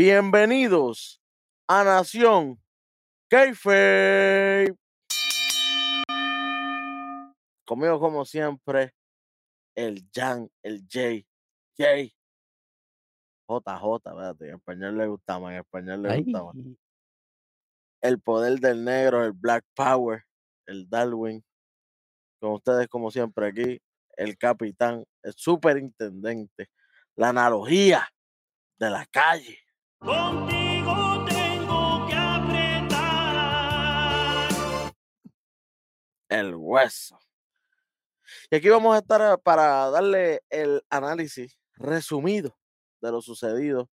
Bienvenidos a Nación Keife. Conmigo, como siempre, el Jan, el J, J. JJ, espérate, en español le gusta más, en español le gusta más. Ay, El poder del negro, el Black Power, el Darwin. Con ustedes, como siempre, aquí, el capitán, el superintendente, la analogía de la calle. Contigo tengo que apretar. el hueso. Y aquí vamos a estar eh, para darle el análisis resumido de lo sucedido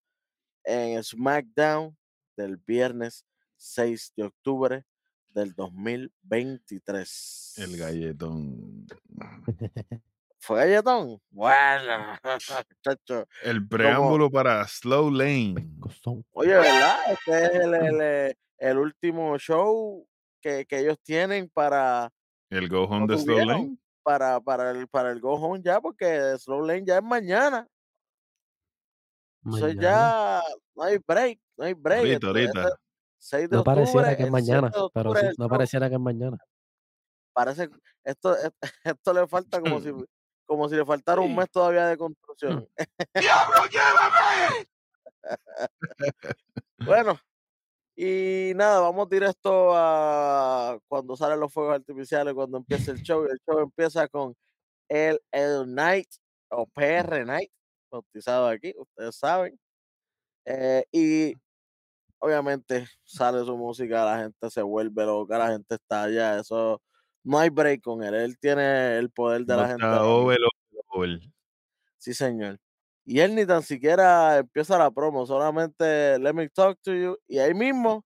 en SmackDown del viernes 6 de octubre del 2023. El galletón. ¿Fue galletón? Bueno, chacho. El preámbulo para Slow Lane. Oye, ¿verdad? Este es el, el, eh, el último show que, que ellos tienen para, El Go Home ¿Lo de Slow? Lane. para, para, el, para el Go Home ya, porque Slow Lane ya es mañana. Eso Mañana. ya no hay break, no hay break. Ahorita, ahorita. esto es 6 de No pareciera octubre, que es el 7 mañana, pero sí, no pareciera que es mañana. Parece, esto, esto, esto le falta como si, como si le faltara un mes todavía de construcción. ¡Diablo, llévame! Bueno, y nada, vamos directo a cuando salen los fuegos artificiales, cuando empieza el show. El show empieza con el, el Night o PR Night, bautizado aquí, ustedes saben. Eh, y obviamente sale su música, la gente se vuelve loca, la gente está allá, eso no hay break con él, él tiene el poder de No la gente. over, over. Sí, señor. Y él ni tan siquiera empieza la promo, solamente let me talk to you. Y ahí mismo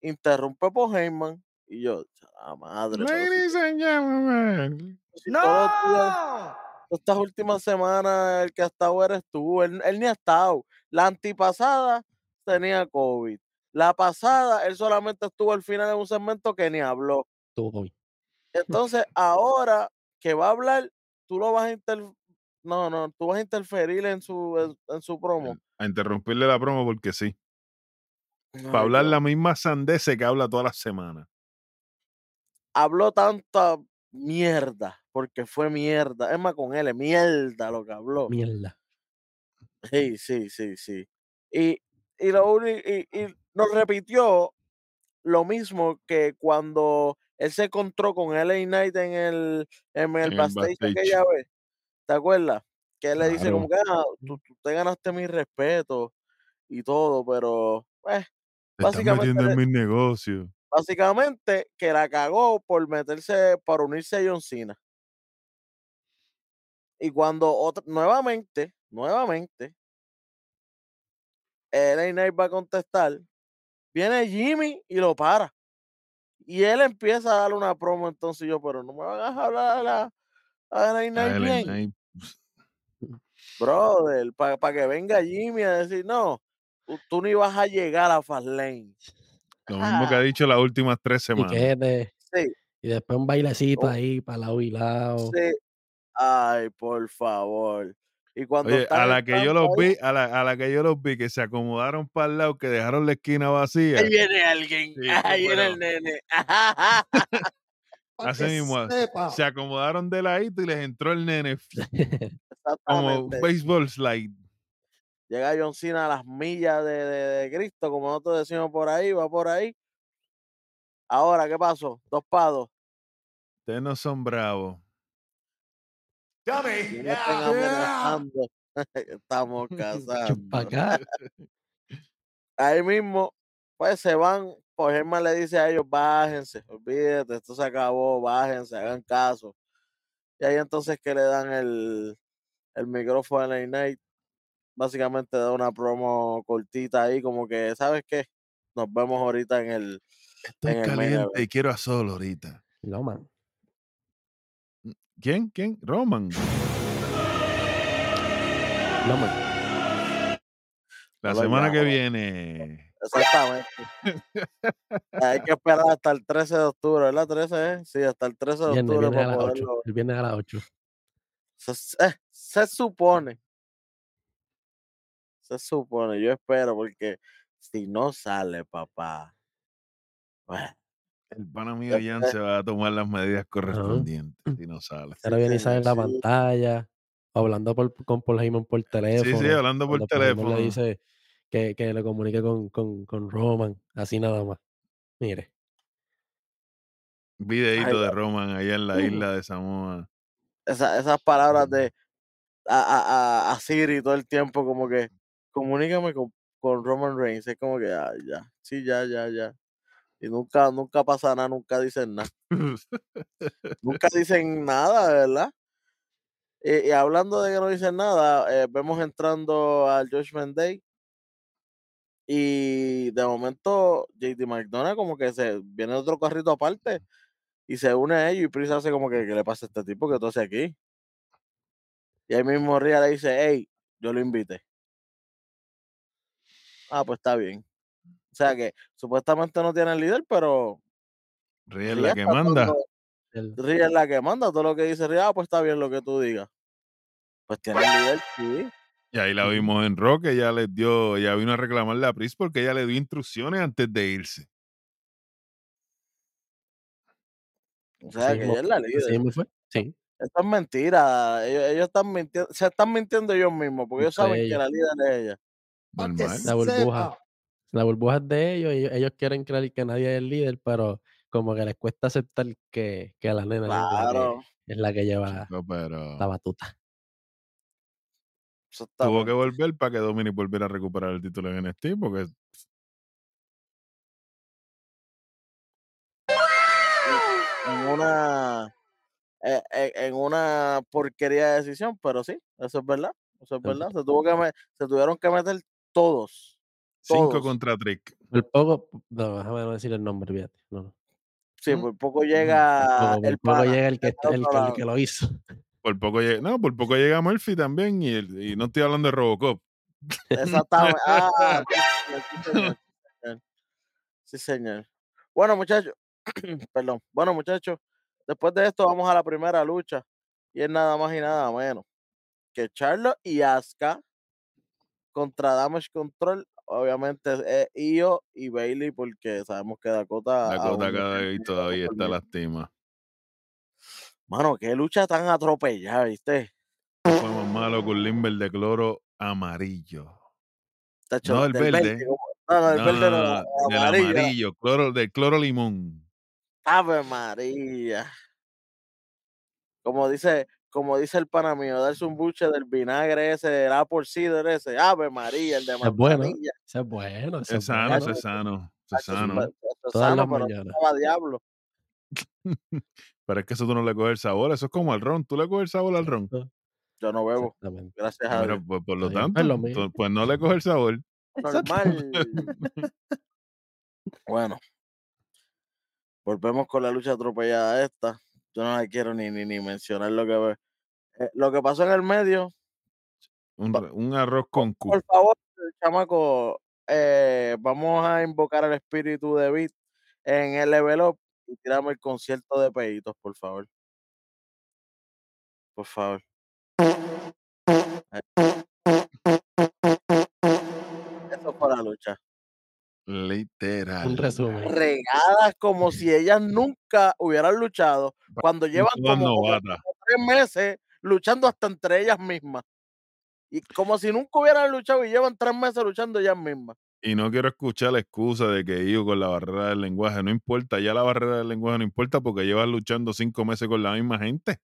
interrumpe por Heyman. Y yo, la madre. pero si- Ladies and gentlemen. si días- ¡No! estas últimas semanas el que ha estado eres tú. Él, él ni ha estado. La antipasada tenía COVID. La pasada, él solamente estuvo al final en un segmento que ni habló. COVID. Entonces, ahora que va a hablar, tú lo vas a inter... No, no, tú vas a interferir en su, en, en su promo. A interrumpirle la promo porque sí. Para hablar la misma sandese que habla todas las semanas. habló tanta mierda, porque fue mierda. Es más, con él, es mierda lo que habló. Mierda. Sí, sí, sí, sí. Y, y, lo y, y nos repitió lo mismo que cuando él se encontró con LA Knight en el, en el En el backstage backstage. aquella vez. ¿Te acuerdas? Que él le dice como que "Ah, tú, tú te ganaste mi respeto y todo, pero pues, Te estás Básicamente metiendo en mis negocios. básicamente que la cagó por meterse, por unirse a John Cena. Y cuando otra, nuevamente, nuevamente, LA Knight va a contestar, viene Jimmy y lo para. Y él empieza a darle una promo, entonces yo, pero no me van a hablar a la a LA Ah, bien, Knight, brother, para que venga Jimmy a decir, no, tú, tú ni vas a llegar a Fastlane. Lo mismo que ha dicho las últimas tres semanas. Piquete. Sí, Y después un bailecito Oh. ahí para lado y lado. sí. Ay, por favor. Y cuando Oye, están a la que yo los vi, a la, a la que yo los vi que se acomodaron para el lado, que dejaron la esquina vacía. Ahí viene alguien. Sí, ahí viene el nene. Así mismo, sepa. Se acomodaron de ladito y les entró el nene como baseball slide. Llega John Cena a las millas de, de- de Cristo, como nosotros decimos por ahí, va por ahí. Ahora, ¿qué pasó? Dos pados. Ustedes no son bravos. No amenazando. Estamos acá. Ahí mismo, pues se van. Pues Germán le dice a ellos, bájense, olvídate, esto se acabó, bájense, hagan caso. Y ahí entonces que le dan el, el micrófono a la Night. Básicamente da una promo cortita ahí, como que, ¿sabes qué? Nos vemos ahorita en el, Estoy En el main caliente y quiero a Sol ahorita. No, man. ¿Quién? ¿Quién? Roman. No, man. La No lo semana que llamo. viene. Exactamente. Hay que esperar hasta el 13 de octubre, ¿verdad? 13, ¿eh? Sí, hasta el 13 de Viernes, octubre viernes para las 8. poderlo. El viernes a las 8. Se, se- se supone. Se supone, yo espero, porque si no sale, papá. Bueno, El pana mío Jan se va a tomar las medidas correspondientes si no sale. Ahora viene y sale en la sí. pantalla, hablando por, con Paul Heyman por teléfono. Sí, sí, hablando por teléfono. Le dice que, que le comunique con, con, con Roman, así nada más. Mire. Videíto Ay, de Roman allá en la uh. isla de Samoa. esa- esas palabras de a, a, a, a Siri todo el tiempo, como que comunícame con, con Roman Reigns. Es como que ah, ya, sí, ya, ya, ya. Y nunca, nunca pasa nada, nunca dicen nada. Nunca dicen nada, ¿verdad? Y, y hablando de que no dicen nada, eh, vemos entrando al Judgment Day. Y de momento, JD McDonald como que se viene de otro carrito aparte y se une a ellos. Y Priest hace como que, ¿qué le pasa a este tipo que tú haces aquí? Y ahí mismo Ria le dice, hey, yo lo invité. Ah, pues está bien. O sea que supuestamente no tiene líder, pero Ría es la que manda. El- Ria es la que manda. Todo lo que dice Ria, ah, pues está bien lo que tú digas. Pues tiene líder, sí. Y ahí la vimos en Rock, ella les dio, ella vino a reclamarle a Priest porque ella le dio instrucciones antes de irse. O sea que ella es la líder. mismo fue. Sí, Esto es mentira. Ellos, ellos están mintiendo, se están mintiendo ellos mismos, porque ellos saben que la líder es ella. Normal. La burbuja. La burbuja es de ellos ellos, ellos quieren creer que nadie es el líder, pero como que les cuesta aceptar que, que la nena es la Claro, que, es la que lleva Chico, pero la batuta. tuvo que volver para que Dominic volviera a recuperar el título en NXT porque En una, eh, eh, en una porquería de decisión, pero sí, eso es verdad. Eso es verdad. Se, tuvo que se tuvieron que meter todos. Cinco contra Trick. Por poco, no, déjame no decir el nombre, fíjate. No, no. Sí, Mm, por poco llega poco, por el poco pana llega el que, el, que, el lado. que lo hizo. Por poco llega, no, por poco llega Murphy también y, no estoy hablando de Robocop. Exactamente. Ah, señor. Sí, señor. Bueno, muchachos, perdón. Bueno, muchachos, después de esto vamos a la primera lucha. Y es nada más y nada menos que Charlotte y Asuka contra Damage Control. Obviamente es Io y Bailey, porque sabemos que Dakota. Dakota cada vez todavía está lastima. Mano, qué lucha tan atropellada, ¿viste? Fue más malo un limber de cloro amarillo. Tacho, No, el verde. No, no, el No, verde no, no, no, el del amarillo. amarillo, cloro, del cloro limón. Ave María. Como dice, como dice el pana mío, darse un buche del vinagre ese, del apple cider ese. Ave María, el de Ese es bueno. manzanilla. Ese es bueno, ese Es es sano, bueno. es sano, es sano. es Todas sano, las pero estaba diablo. Pero es que eso tú no le coges el sabor, eso es como al ron. ¿Tú le coges el sabor al ron? Yo no bebo, gracias a Dios. pues por lo tanto, pues lo mismo. to- pues no le coges el sabor. Normal. Bueno, volvemos con la lucha atropellada esta. Yo no la quiero ni, ni, ni mencionar lo que eh, lo que pasó en el medio. Un, un arroz con cu. Por favor, chamaco, eh, vamos a invocar al espíritu de Beat en el level up y tiramos el concierto de peitos, por favor. Por favor. Eso fue la lucha. Un Literal. resumen. Regadas como si ellas nunca hubieran luchado, cuando llevan como, como tres meses luchando hasta entre ellas mismas. Y como si nunca hubieran luchado y llevan tres meses luchando ellas mismas. Y no quiero escuchar la excusa de que yo con la barrera del lenguaje. No importa, ya la barrera del lenguaje no importa porque llevas luchando cinco meses con la misma gente.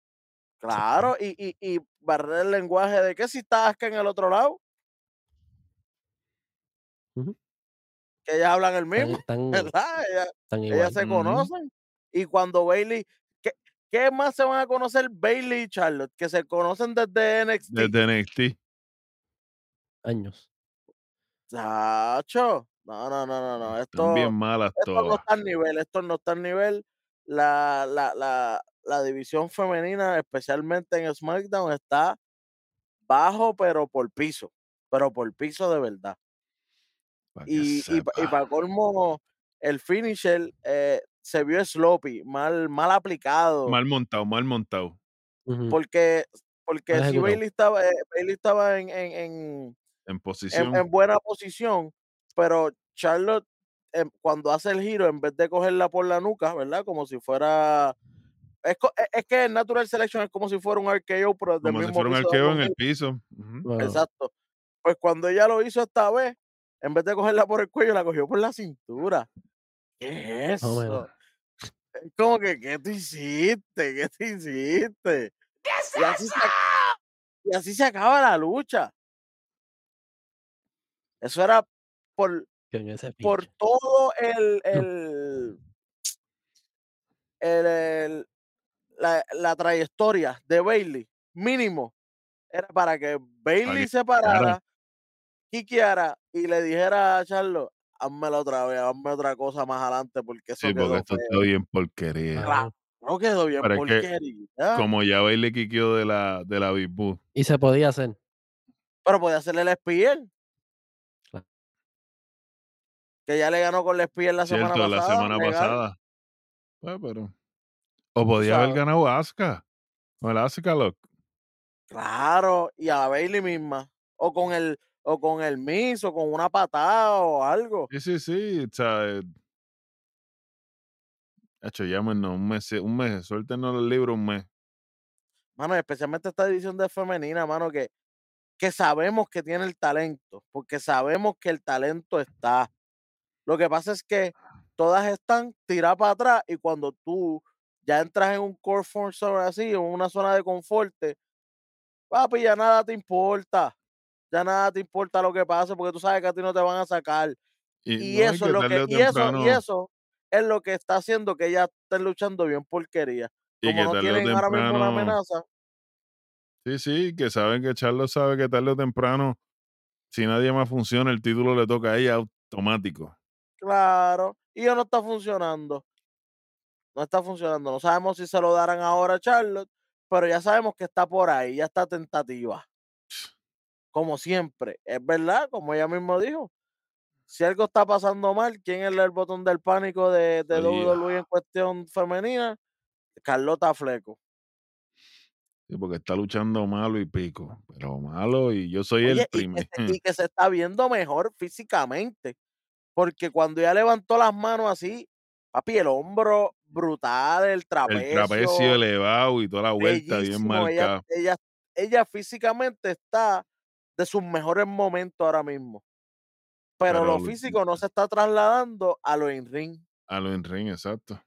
Claro, y, y, y barrer el lenguaje de que si está Asuka en el otro lado, que ellas hablan el mismo, están, ¿verdad? Ellas, se conocen. Y cuando Bailey, ¿qué, ¿qué más se van a conocer Bailey y Charlotte? Que se conocen desde NXT. Desde NXT. Años. Chacho. No, no, no, no, no. Están bien Esto, malas esto no todas. está al nivel, esto no está al nivel. La, la, la, la división femenina, especialmente en SmackDown, está bajo, pero por piso. Pero por piso de verdad. Y, y, y para colmo, el finisher eh, se vio sloppy, mal, mal aplicado. Mal montado, mal montado. Porque, porque Mal si. Bailey estaba, eh, Bailey estaba en, en, en, En posición. en buena posición, pero Charlotte em, cuando hace el giro, en vez de cogerla por la nuca, ¿verdad? Como si fuera... Es, e- es que el Natural Selection es como si fuera un RKO, pero del Como si fuera un arqueo en el piso. Exacto. Pues cuando ella lo hizo esta vez, en vez de cogerla por el cuello, la cogió por la cintura. ¿Qué es eso? Es como que, ¿qué tú hiciste? ¿Qué tú hiciste? Y así, se, y así se acaba la lucha. Eso era por, por todo el, el, el- el- la, la trayectoria de Bailey, mínimo, era para que Bailey se parara, quiqueara y le dijera a Charlo, házmela otra vez, hazme otra cosa más adelante porque eso Sí, porque quedó esto feo. está bien porquería. Claro. No quedó bien Pero es que porquería. Como ya Bailey quiqueó de la, de la Big Boo. Y se podía hacer. Pero podía hacerle el espiel. Claro. Que ya le ganó con el espiel la semana Cierto, la pasada. semana legal. pasada. Pues, pero. O podía haber ganado a Asuka. Con el Asuka Lock. Claro, y a Bailey misma. O con el, o con el Miss, o con una patada o algo. Sí, sí, sí. O sea, eh, hecho, llámenos un mes, un mes, suéltenos el libro un mes. Mano, especialmente esta división de femenina, mano, que, que sabemos que tiene el talento, porque sabemos que el talento está. Lo que pasa es que todas están tiradas para atrás y cuando tú ya entras en un core force así, en una zona de confort, papi, ya nada te importa. Ya nada te importa lo que pase porque tú sabes que a ti no te van a sacar. Y, no, eso es lo que, tarde o y eso, y temprano- eso es lo que está haciendo que ellas estén luchando bien porquería. y Como que no tienen ahora mismo una amenaza, Sí, sí, que saben que Charlo sabe que tarde o temprano, si nadie más funciona, el título le toca a ella automático. claro, y ya no está funcionando. No está funcionando. No sabemos si se lo darán ahora a Charlotte, pero ya sabemos que está por ahí, ya está tentativa. Como siempre, es verdad, como ella mismo dijo. Si algo está pasando mal, ¿quién es el botón del pánico de, de. WWE en cuestión femenina? Carlota Fleco. Sí, porque está luchando malo y pico. Pero malo y yo soy Oye, el y, que primer. se, y que se está viendo mejor físicamente. Porque cuando ya levantó las manos así, papi, el hombro brutal, el trapecio, El trapecio elevado y toda la vuelta bien ella, marcada. ella, ella físicamente está de sus mejores momentos ahora mismo. Pero, Pero lo físico no se está trasladando a lo en ring. A lo en ring, exacto.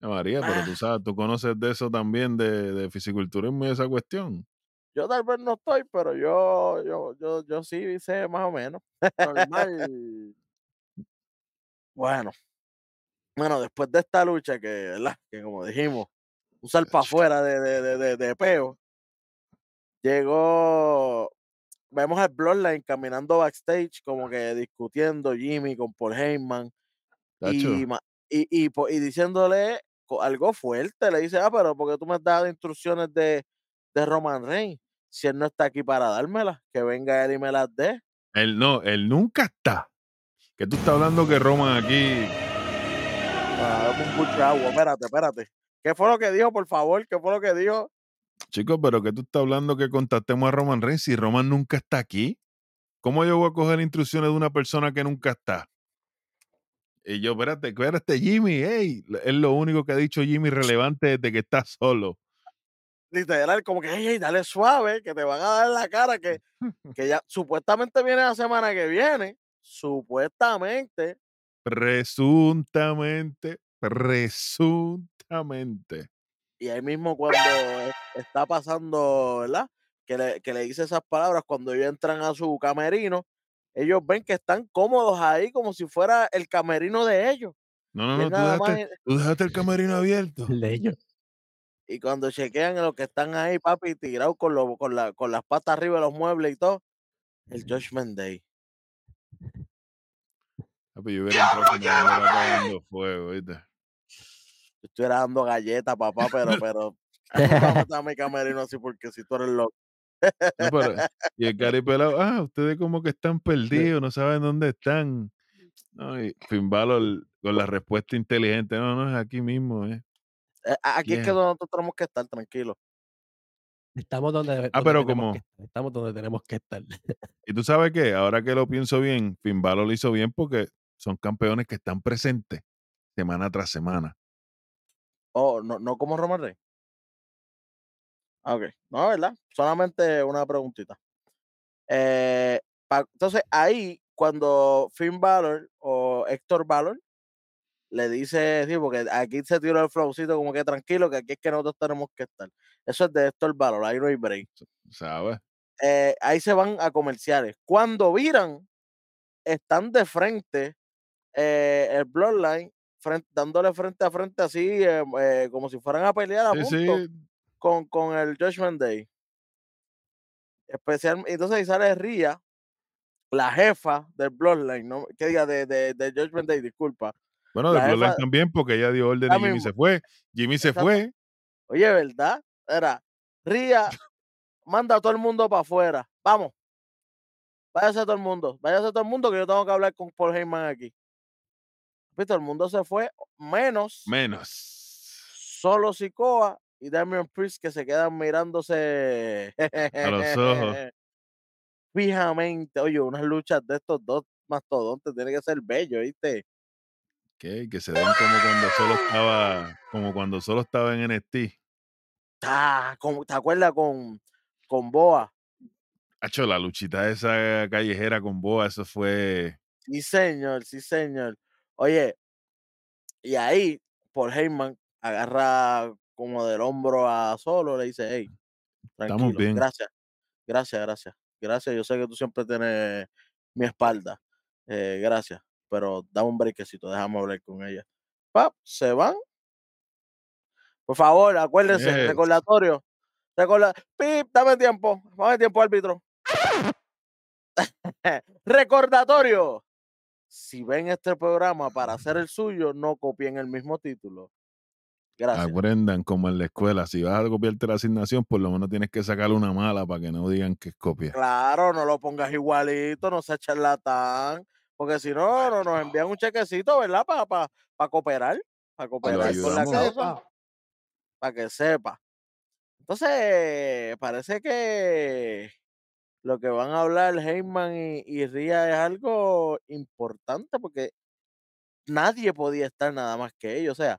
María, pero Ah. tú sabes, tú conoces de eso también, de, de fisiculturismo y esa cuestión. Yo tal vez no estoy, pero yo, yo, yo, yo sí sé más o menos. Normal. bueno. Bueno, después de esta lucha que, ¿verdad? Que como dijimos, un para afuera de, de, de, de, de peo. Llegó. Vemos al Bloodline caminando backstage, como que discutiendo Jimmy con Paul Heyman. Y, y, y, diciéndole algo fuerte, le dice, ah, pero porque tú me has dado instrucciones de, de Roman Reigns, si él no está aquí para dármelas, que venga él y me las dé. él no, él nunca está. Que tú estás hablando que Roman aquí. Ah, un de agua, espérate, espérate. ¿Qué fue lo que dijo, por favor? ¿Qué fue lo que dijo? Chicos, pero que tú estás hablando que contactemos a Roman Reigns si Roman nunca está aquí. ¿Cómo yo voy a coger instrucciones de una persona que nunca está? Y yo, espérate, espérate, Jimmy, hey, es lo único que ha dicho Jimmy relevante desde que está solo. Literal, como que, hey, hey, dale suave, que te van a dar la cara, que, que ya supuestamente viene la semana que viene, supuestamente, Presuntamente, presuntamente. Y ahí mismo cuando e- está pasando, ¿verdad? Que le, que le dice esas palabras, cuando ellos entran a su camerino, ellos ven que están cómodos ahí como si fuera el camerino de ellos. No, no, no, es tú dejaste, en- tú dejaste el camerino abierto. El de ellos. y cuando chequean en los que están ahí, papi, tirados con, con, la, con las patas arriba de los muebles y todo, el Judgment Day. Papi, yo hubiera entrado fuego, ¿viste? Yo estuviera dando galletas, papá, pero, pero, nunca metas a mi camerino así porque si tú eres loco. No, pero- y el cari pelado, ah, ustedes como que están perdidos, no saben dónde están. No, y Finn Balor con la respuesta inteligente, no, no, es aquí mismo, ¿eh? Eh, Aquí es que Yeah. nosotros tenemos que estar tranquilos. Estamos donde, donde Ah, pero como- estar. Estamos donde tenemos que estar. Y tú sabes qué, ahora que lo pienso bien, Finn Balor lo hizo bien porque son campeones que están presentes semana tras semana. Oh, no, no como Roman Reigns. Ok, no, ¿verdad? Solamente una preguntita. Eh, pa- entonces, ahí, cuando Finn Balor o Héctor Balor le dice, sí, porque aquí se tiró el flowcito como que tranquilo, que aquí es que nosotros tenemos que estar. Eso es de Héctor Balor, ahí no hay break. ¿Sabes? Eh, ahí se van a comerciales. Cuando viran, están de frente eh, el Bloodline, frente- dándole frente a frente así, eh, eh, como si fueran a pelear a Sí, punto sí. con, con el Judgment Day. Especial, entonces ahí sale Ria, la jefa del Bloodline, ¿no? que diga de, de, de Judgment Day, disculpa. Bueno, de Bloodline jefa- también porque ella dio orden y Jimmy se fue. Jimmy se Exacto. fue. Oye, ¿verdad? Era, Ria, manda a todo el mundo para afuera. Vamos. Váyase todo el mundo. Váyase todo el mundo que yo tengo que hablar con Paul Heyman aquí. Todo el mundo se fue, menos Menos. solo Sikoa y Damian Priest que se quedan mirándose A los ojos. fijamente. Oye, unas luchas de estos dos mastodontes tiene que ser bello, ¿viste? ¿Qué? Que se den como cuando solo estaba, como cuando solo estaba en NXT. Ah, como- ¿Te acuerdas con, con Boa? Hacho, la luchita esa callejera con Boa, eso fue. Sí, señor, sí, señor. Oye, y ahí Paul Heyman agarra como del hombro a Solo, le dice, hey, Estamos tranquilo, bien. gracias, gracias, gracias, gracias. Yo sé que tú siempre tienes mi espalda, eh, gracias, pero dame un brequecito, déjame hablar con ella. Pap, se van. Por favor, acuérdense, Yes. recordatorio. Recorda, pip, dame tiempo, dame tiempo, árbitro. recordatorio. Si ven este programa para hacer el suyo, no copien el mismo título. Gracias. Aprendan como en la escuela. Si vas a copiarte la asignación, por lo menos tienes que sacarle una mala para que no digan que es copia. Claro, no lo pongas igualito, no seas charlatán, porque si no, no nos envían un chequecito, ¿verdad? Para pa, cooperar, para cooperar con la causa, para que sepa. Entonces, parece que lo que van a hablar Heyman y, y Ria es algo importante porque nadie podía estar nada más que ellos. O sea,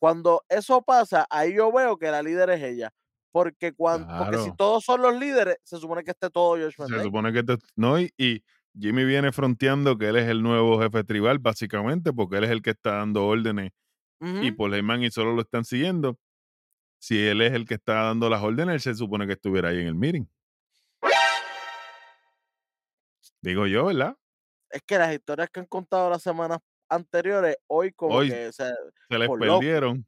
cuando eso pasa, ahí yo veo que la líder es ella. Porque, cuando, porque si todos son los líderes, se supone que esté todo Joshua Se supone que te- no, y, y Jimmy viene fronteando que él es el nuevo jefe tribal, básicamente, porque él es el que está dando órdenes y Paul Heyman y solo lo están siguiendo. Si él es el que está dando las órdenes, él se supone que estuviera ahí en el meeting. Digo yo, ¿verdad? es que las historias que han contado las semanas anteriores, hoy como Hoy que se, Se les loco. perdieron.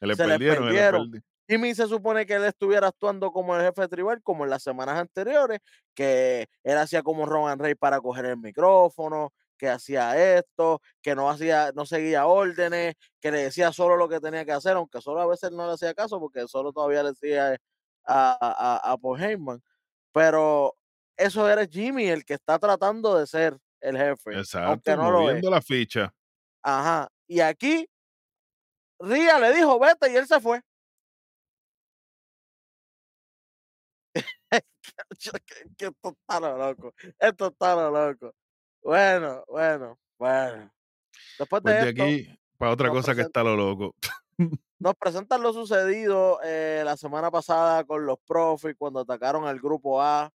Se les Se les perdieron. se les perdieron. perdi- Jimmy se supone que él estuviera actuando como el jefe tribal, como en las semanas anteriores, que él hacía como Roman Rey para coger el micrófono, que hacía esto, que no hacía, no seguía órdenes, que le decía solo lo que tenía que hacer, aunque solo a veces no le hacía caso, porque solo todavía le decía a, a, a- a Paul Heyman. Pero eso era Jimmy el que está tratando de ser el jefe, Exacto, aunque no lo es. moviendo la ficha. Ajá. Y aquí, Ría le dijo, vete, y él se fue. esto está lo loco. Esto está lo loco. Bueno, bueno, bueno. Después Pues de de esto, aquí para otra cosa que está lo loco. nos presentan lo sucedido eh, la semana pasada con los profis cuando atacaron al grupo A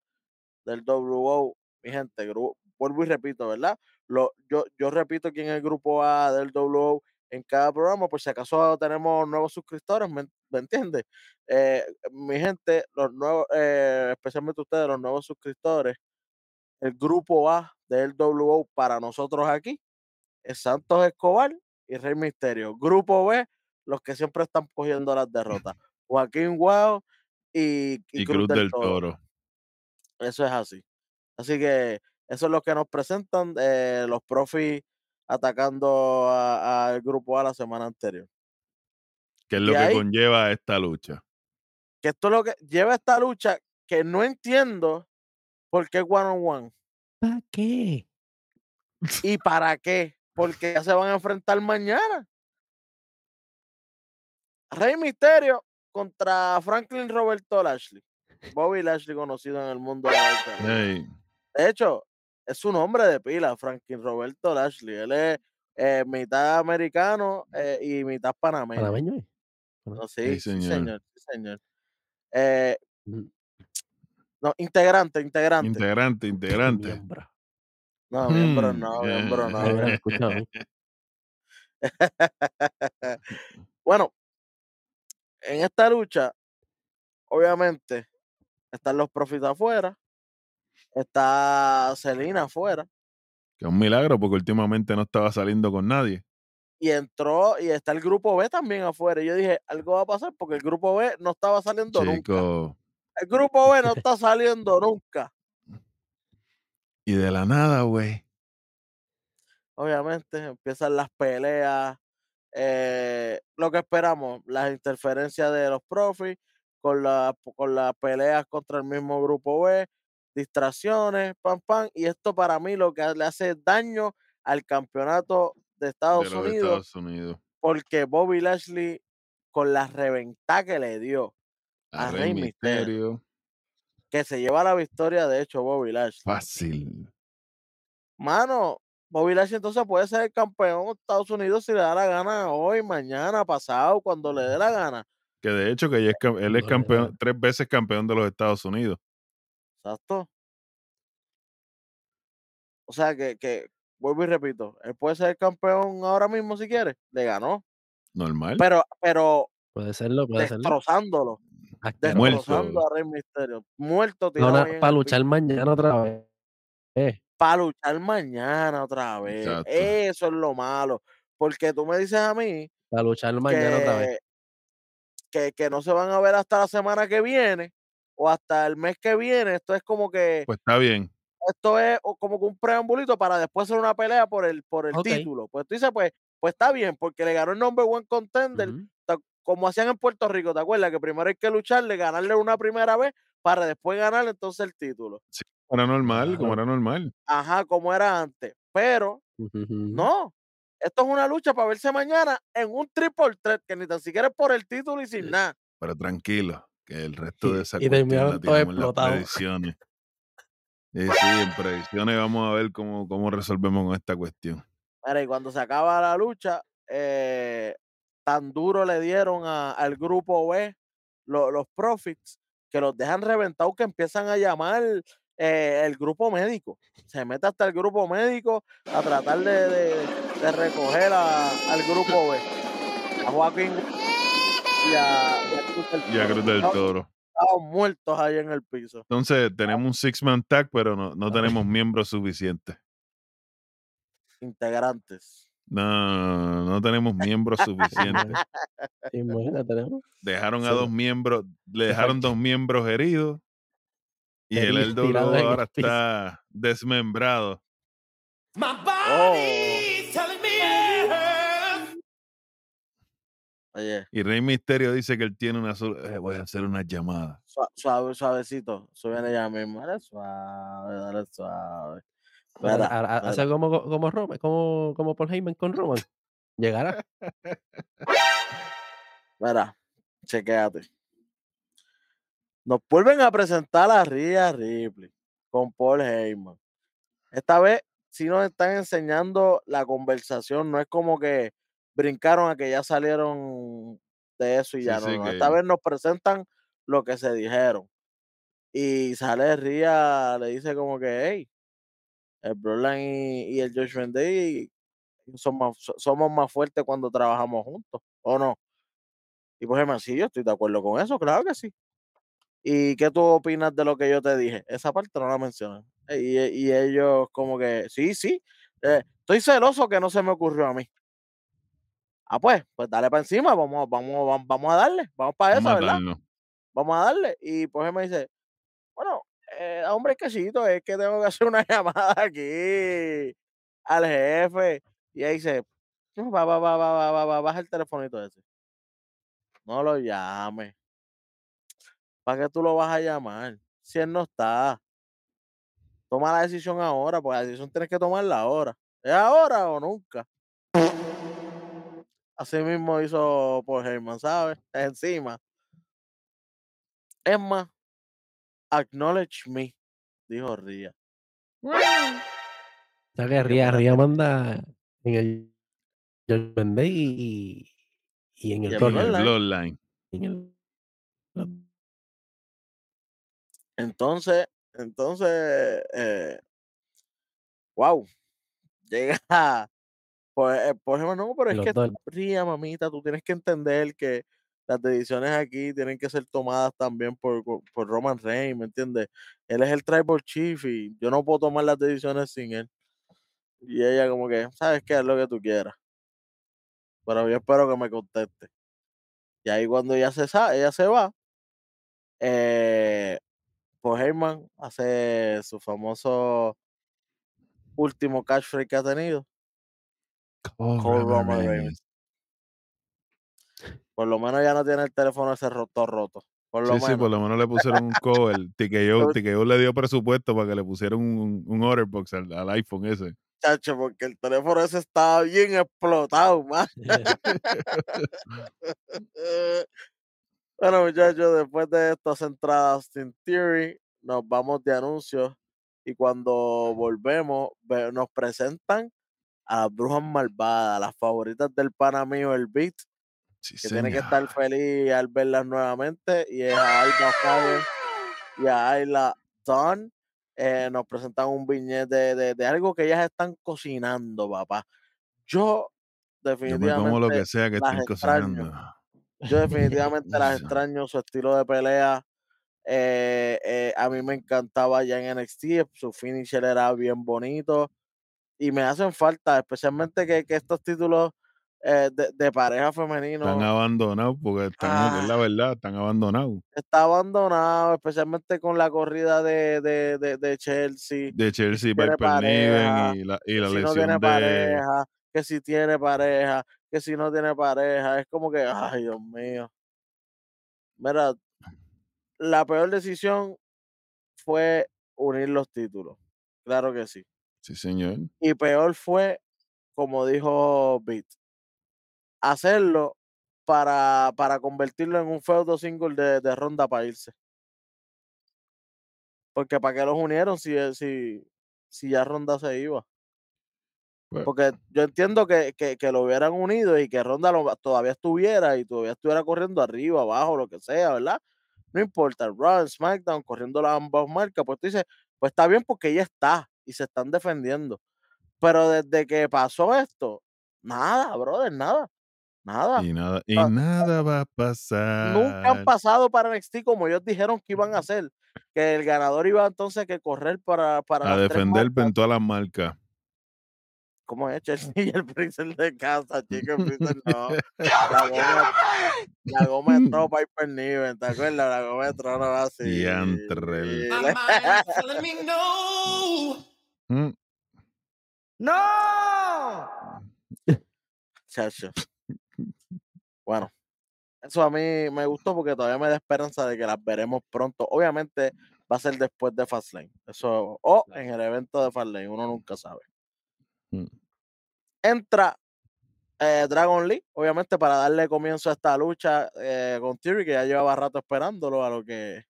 del WO. Mi gente, gru- vuelvo y repito, ¿verdad? Lo, yo, yo repito quién es el grupo A del WO en cada programa, por si acaso tenemos nuevos suscriptores, ¿me, me entiendes? Eh, mi gente, los nuevos, eh, especialmente ustedes, los nuevos suscriptores, el grupo A del WO para nosotros aquí es Santos Escobar y Rey Misterio. Grupo B, los que siempre están cogiendo las derrotas. Joaquín Guau y, y Y Cruz del Toro. Eso es así. Así que eso es lo que nos presentan eh, los profis atacando al grupo A la semana anterior. Que es lo que ahí- conlleva esta lucha. Que esto es lo que lleva esta lucha que no entiendo por qué one on one ¿Para qué? y para qué. Porque ya se van a enfrentar mañana. Rey Misterio contra Franklin Roberto Lashley. Bobby Lashley conocido en el mundo de la lucha De hecho, es su nombre de pila, Franklin Roberto Lashley. Él es eh, mitad americano eh, y mitad panameño. Panameño, ¿eh? No, Sí, sí, sí, señor. señor. sí, señor. Eh, Mm, no, integrante, integrante. integrante, integrante. miembro. no, miembro Hmm, no, eh, miembro no. A mí. bueno, en esta lucha, obviamente, están los Profits afuera, está Selina afuera, Que es un milagro porque últimamente no estaba saliendo con nadie. y entró, y está el grupo B también afuera. Y yo dije, algo va a pasar porque el grupo B no estaba saliendo nunca. El grupo B no está saliendo nunca. Y de la nada, güey. Obviamente, empiezan las peleas. eh, lo que esperamos, las interferencias de los profis con, la, con las peleas contra el mismo grupo B, distracciones, pam, pam. Y esto para mí lo que le hace daño al campeonato de Estados de Unidos, Estados Unidos. porque Bobby Lashley, con la reventada que le dio, A a Rey Rey Mysterio. Misterio. que se lleva la victoria, de hecho, Bobby Lashley. Fácil. Mano, Bobby Lashley entonces puede ser el campeón de Estados Unidos si le da la gana hoy, mañana, pasado, cuando le dé la gana. Que de hecho que es él es No campeón, tres veces campeón de los Estados Unidos. Exacto. O sea que, que, vuelvo y repito, él puede ser campeón ahora mismo si quiere. Le ganó. Normal. Pero, pero Puede serlo, puede serlo. destrozándolo. Muerto. Destrozando a Rey Misterio. Muerto, No, ahí en para luchar mañana otra vez. Eh, para luchar mañana otra vez. Exacto. Eso es lo malo. Porque tú me dices a mí para luchar mañana otra vez. Que, que, no se van a ver hasta la semana que viene o hasta el mes que viene. Esto es como que Pues está bien. esto es como que un preambulito para después hacer una pelea por el por el título. Pues tú dices, pues, pues está bien, porque le ganó el number one contender, como hacían en Puerto Rico, ¿te acuerdas? Que primero hay que lucharle, ganarle una primera vez para después ganar entonces el título. Era normal, como era normal. Ajá, como era antes. Pero. No, esto es una lucha para verse mañana en un triple threat que ni tan siquiera es por el título y sin nada. Pero tranquilo, que el resto Y- de esa y cuestión terminaron la tiramos en las predicciones. Y sí, en predicciones vamos a ver cómo, cómo resolvemos esta cuestión. Mira, y cuando se acaba la lucha, eh, tan duro le dieron a- al grupo B lo- los Profits que los dejan reventados que empiezan a llamar eh, el grupo médico. Se mete hasta el grupo médico a tratar de, de- de recoger a- al grupo B. A Joaquín y a, y a Cruz del Y a Toro. Cruz del Estaban- Toro. estaban muertos ahí en el piso. Entonces, tenemos un six-man tag, pero no, no tenemos miembros suficientes. Integrantes. No, no tenemos miembros suficientes. Imagínate, ¿no? Dejaron a Sí. dos miembros, le dejaron dos miembros heridos. Y el Heridos, LW tirados en el ahora está desmembrado. My Oh. Oye, Y Rey Misterio dice que él tiene una eh, voy a hacer una llamada. sua- suave, suavecito. Viene ya mismo. Dale suave, dale suave. Pero Mira, a- a- mira. Hace como, como, Roman, como, como Paul Heyman con Roman. Llegará. Mira, chequéate. Nos vuelven a presentar a Rhea Ripley con Paul Heyman. Esta vez sí nos están enseñando la conversación, no es como que brincaron a que ya salieron de eso y Sí, ya no, sí, no. que- Esta vez nos presentan lo que se dijeron. Y sale Rhea, le dice como que, hey, el Bloodline y, y el Judgment Day son más- so- somos más fuertes cuando trabajamos juntos, ¿o no? Y pues Germán, sí, yo estoy de acuerdo con eso, claro que sí. ¿Y qué tú opinas de lo que yo te dije? Esa parte no la mencionan. Y, y ellos como que, sí, sí, eh, estoy celoso que no se me ocurrió a mí. Ah, pues, pues dale para encima, vamos, vamos, vamos, a darle, vamos para a ¿verdad? Vamos a darle. Y pues él me dice, bueno, eh, hombre, quesito, es que tengo que hacer una llamada aquí al jefe. Y ahí dice, "No, va, va, va, va, va, va, va, baja el telefonito ese. No lo llames. ¿Para qué tú lo vas a llamar? Si él no está. Toma la decisión ahora, porque la decisión tienes que tomarla ahora. ¿Es ahora o nunca? Así mismo hizo por Heyman, ¿sabes? Encima. Es más, Acknowledge me, dijo Ria. O sea que Ria, espérate. Ria manda en el Judgment Day y, y en Y el en En el Bloodline. En el Entonces, entonces, eh, wow, llega, pues, eh, por ejemplo, no, pero es que dos. Ria, mamita, tú tienes que entender que las decisiones aquí tienen que ser tomadas también por, por- por Roman Reigns, ¿me entiendes? Él es el tribal chief y yo no puedo tomar las decisiones sin él. Y ella como que, ¿sabes qué? Haz lo que tú quieras. Pero yo espero que me conteste. Y ahí cuando ella se, ella se va, eh, pues Heyman hace su famoso último catchphrase que ha tenido. Oh, Call Roman Roman Reigns. Reigns. Por lo menos ya no tiene el teléfono ese roto roto. Por lo Sí, sí, menos. por lo menos le pusieron un cover. TKO, TKO le dio presupuesto para que le pusieran un, un order box al, al iPhone ese. Chacho, porque el teléfono ese estaba bien explotado, man. bueno, muchachos, después de estas entradas sin Theory, nos vamos de anuncios y cuando volvemos ve- nos presentan a las brujas malvadas, las favoritas del pana mío, el Beat, Sí, que tiene que estar feliz al verlas nuevamente, y es a Alba Fire y a Ayla Dawn. Eh, nos presentan un viñete de, de- de algo que ellas están cocinando, papá. Yo Yo me como lo definitivamente que sea que estén cocinando. Yo definitivamente las extraño, su estilo de pelea. eh, eh, a mí me encantaba ya en NXT, su finisher era bien bonito y me hacen falta, especialmente que, que estos títulos eh, de, de pareja Están femenino abandonados porque están, es la verdad, están abandonados. está abandonado, especialmente con la corrida de, de, de, de Chelsea, De Chelsea, Piper y la, y la si no tiene lesión de. pareja, que si tiene pareja, que si no tiene pareja, es como que, ay Dios mío. Mira, la peor decisión fue unir los títulos, claro que sí. Sí, señor. Y peor fue, como dijo Beat, hacerlo para, para convertirlo en un feudo single de, de ronda para irse. Porque para qué los unieron si, si, si ya ronda se iba. Pues, Porque yo entiendo que, que, que lo hubieran unido y que Ronda lo- todavía estuviera y todavía estuviera corriendo arriba, abajo, lo que sea, ¿verdad? No importa, Raw, SmackDown, corriendo las ambas marcas, pues tú dices, pues está bien porque ella está y se están defendiendo. Pero desde que pasó esto, nada, brother, nada, nada. y nada, y nada va a Nunca han pasar. pasado para NXT como ellos dijeron que iban a hacer, que el ganador iba entonces que correr para, para A defender en todas las marcas. ¿Cómo es Chelsea y el freezer de casa, chico? El freezer no. La goma, la goma de trono Piper Niven, ¿te acuerdas? La goma de trono así. Telling me no. No! Chacho. Bueno, eso a mí me gustó porque todavía me da esperanza de que las veremos pronto. Obviamente va a ser después de Fastlane. Eso, o en el evento de Fastlane, uno nunca sabe. Mm. Entra eh, Dragon Lee, obviamente para darle comienzo a esta lucha eh, con Theory, que ya llevaba rato esperándolo a lo que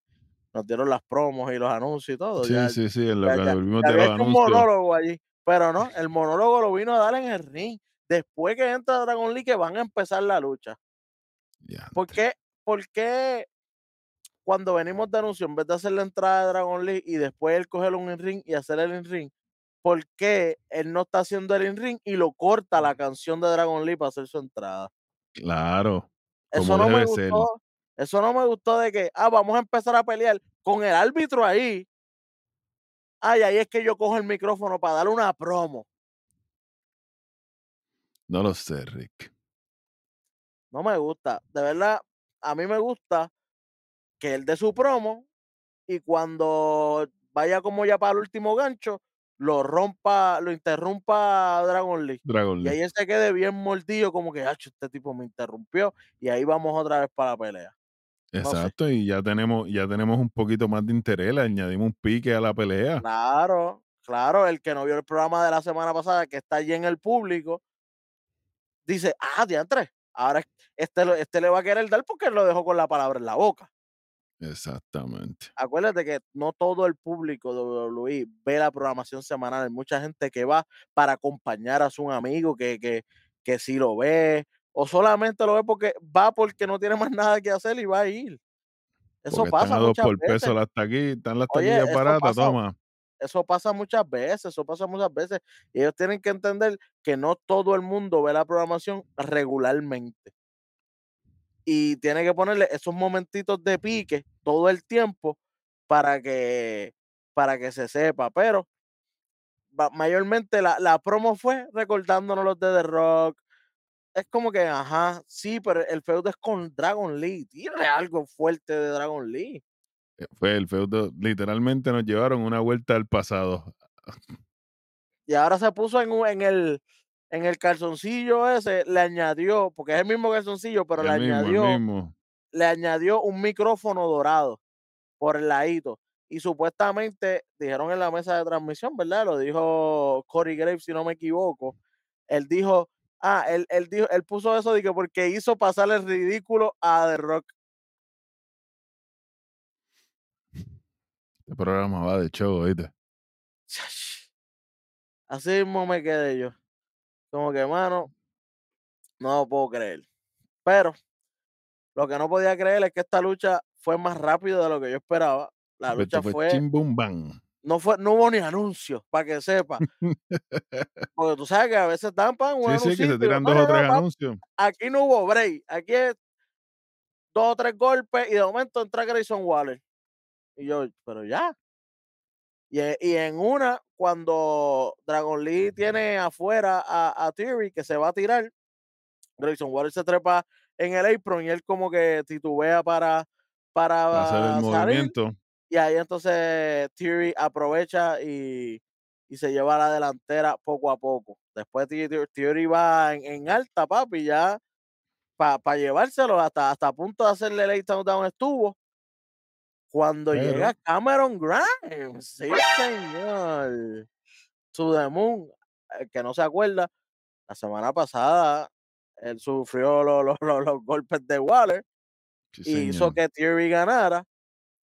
nos dieron las promos y los anuncios y todo. Sí, ya, sí, sí, en lo ya- que ya- había hecho un anuncios. monólogo allí, pero no, el monólogo lo vino a dar en el ring. Después que entra Dragon Lee, que van a empezar la lucha. Diantre. ¿Por qué, por qué cuando venimos de anuncio, en vez de hacer la entrada de Dragon Lee y después él coger un in-ring y hacer el in-ring, ¿por qué él no está haciendo el in-ring y lo corta la canción de Dragon Lee para hacer su entrada? Claro, Eso no me ser. gustó. Eso no me gustó de que, ah, vamos a empezar a pelear con el árbitro ahí. Ay, ahí es que yo cojo el micrófono para darle una promo. No lo sé, Rick. No me gusta. De verdad, a mí me gusta que él dé su promo y cuando vaya como ya para el último gancho, lo rompa, lo interrumpa Dragon Lee. Dragon Y ahí él se quede bien mordido, como que, "Acho, este tipo me interrumpió. Y ahí vamos otra vez para la pelea. no sé. Exacto, y ya tenemos, ya tenemos un poquito más de interés, le añadimos un pique a la pelea. Claro, claro, el que no vio el programa de la semana pasada, que está allí en el público, dice, ah, diantre, ahora es- este, este le va a querer dar porque él lo dejó con la palabra en la boca. Exactamente. Acuérdate que no todo el público de WWE ve la programación semanal. Hay mucha gente que va para acompañar a su amigo que, que, que sí lo ve, o solamente lo ve porque va porque no tiene más nada que hacer y va a ir. Eso Porque pasa están a dos muchas por veces. peso las taquillas, están las Oye, taquillas baratas, toma. eso pasa muchas veces, eso pasa muchas veces. Y ellos tienen que entender que no todo el mundo ve la programación regularmente. Y tiene que ponerle esos momentitos de pique todo el tiempo para que, para que se sepa. Pero mayormente la, la promo fue recordándonos los de The Rock. Es como que, ajá, sí, pero el feudo es con Dragon Lee. Tiene algo fuerte de Dragon Lee. Eh, Fue el feudo, literalmente nos llevaron una vuelta al pasado. Y ahora se puso en, en el en el calzoncillo ese, le añadió, porque es el mismo calzoncillo, pero le mismo, añadió, le añadió un micrófono dorado por el ladito. Y supuestamente dijeron en la mesa de transmisión, ¿verdad? Lo dijo Corey Graves, si no me equivoco. Él dijo, ah, él, él dijo, él puso eso de que porque hizo pasar el ridículo a The Rock. Este programa va de show, ¿oíste? Así mismo me quedé yo. Como que, mano, no lo puedo creer. Pero lo que no podía creer es que esta lucha fue más rápido de lo que yo esperaba. La esto lucha fue fue, no fue, no hubo ni anuncios, para que sepa. Porque tú sabes que a veces dan pan un Sí, sí, que se tiran dos o no, tres anuncios. aquí no hubo break. Aquí es dos o tres golpes y de momento entra Grayson Waller. Y yo, pero ya. Y, e- y en una, cuando Dragon Lee tiene afuera a, a Theory que se va a tirar, Grayson Waller se trepa en el apron y él como que titubea para, Para hacer el salir. movimiento. Y ahí entonces Theory aprovecha y, y se lleva a la delantera poco a poco. Después Theory va en, en alta, papi, ya para llevárselo hasta, hasta a punto de hacerle down, down estuvo. Cuando Pero- llega Cameron Grimes, sí señor, to the moon, el que no se acuerda, la semana pasada él sufrió lo- lo- lo- los golpes de Waller Sí, y hizo que Theory ganara.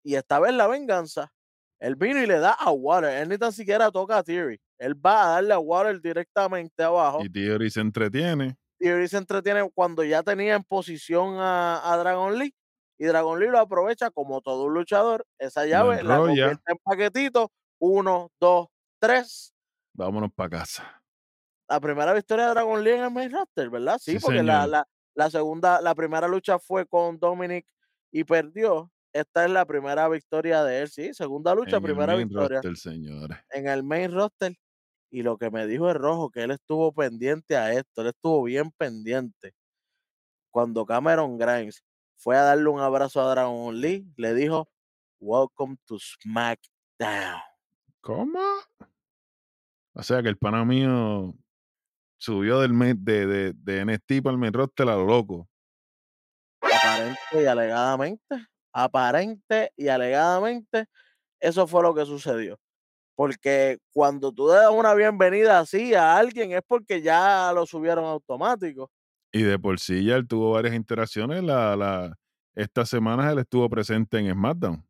Y esta vez la venganza. Él vino y le da a Water. Él ni tan siquiera toca a Theory. Él va a darle a Water directamente abajo. Y Theory se entretiene. Theory se entretiene cuando ya tenía en posición a, a Dragon Lee. Y Dragon Lee lo aprovecha como todo un luchador. Esa llave la convierte en paquetito. Uno, dos, tres. Vámonos para casa. La primera victoria de Dragon Lee en el main roster, ¿verdad? Sí, Sí, porque la, la, la segunda, la primera lucha fue con Dominic y perdió. Esta es la primera victoria de él, sí. Segunda lucha, en el primera main victoria roster, señores. en el main roster. Y lo que me dijo el rojo, que él estuvo pendiente a esto, él estuvo bien pendiente. Cuando Cameron Grimes fue a darle un abrazo a Dragon Lee, le dijo, Welcome to SmackDown. ¿Cómo? O sea que el pana mío subió del de, de, de NXT para el main roster a lo loco. Aparente y alegadamente, aparente y alegadamente, eso fue lo que sucedió. Porque cuando tú das una bienvenida así a alguien es porque ya lo subieron automático. Y de por sí ya él tuvo varias interacciones. La, la, estas semanas él estuvo presente en SmackDown.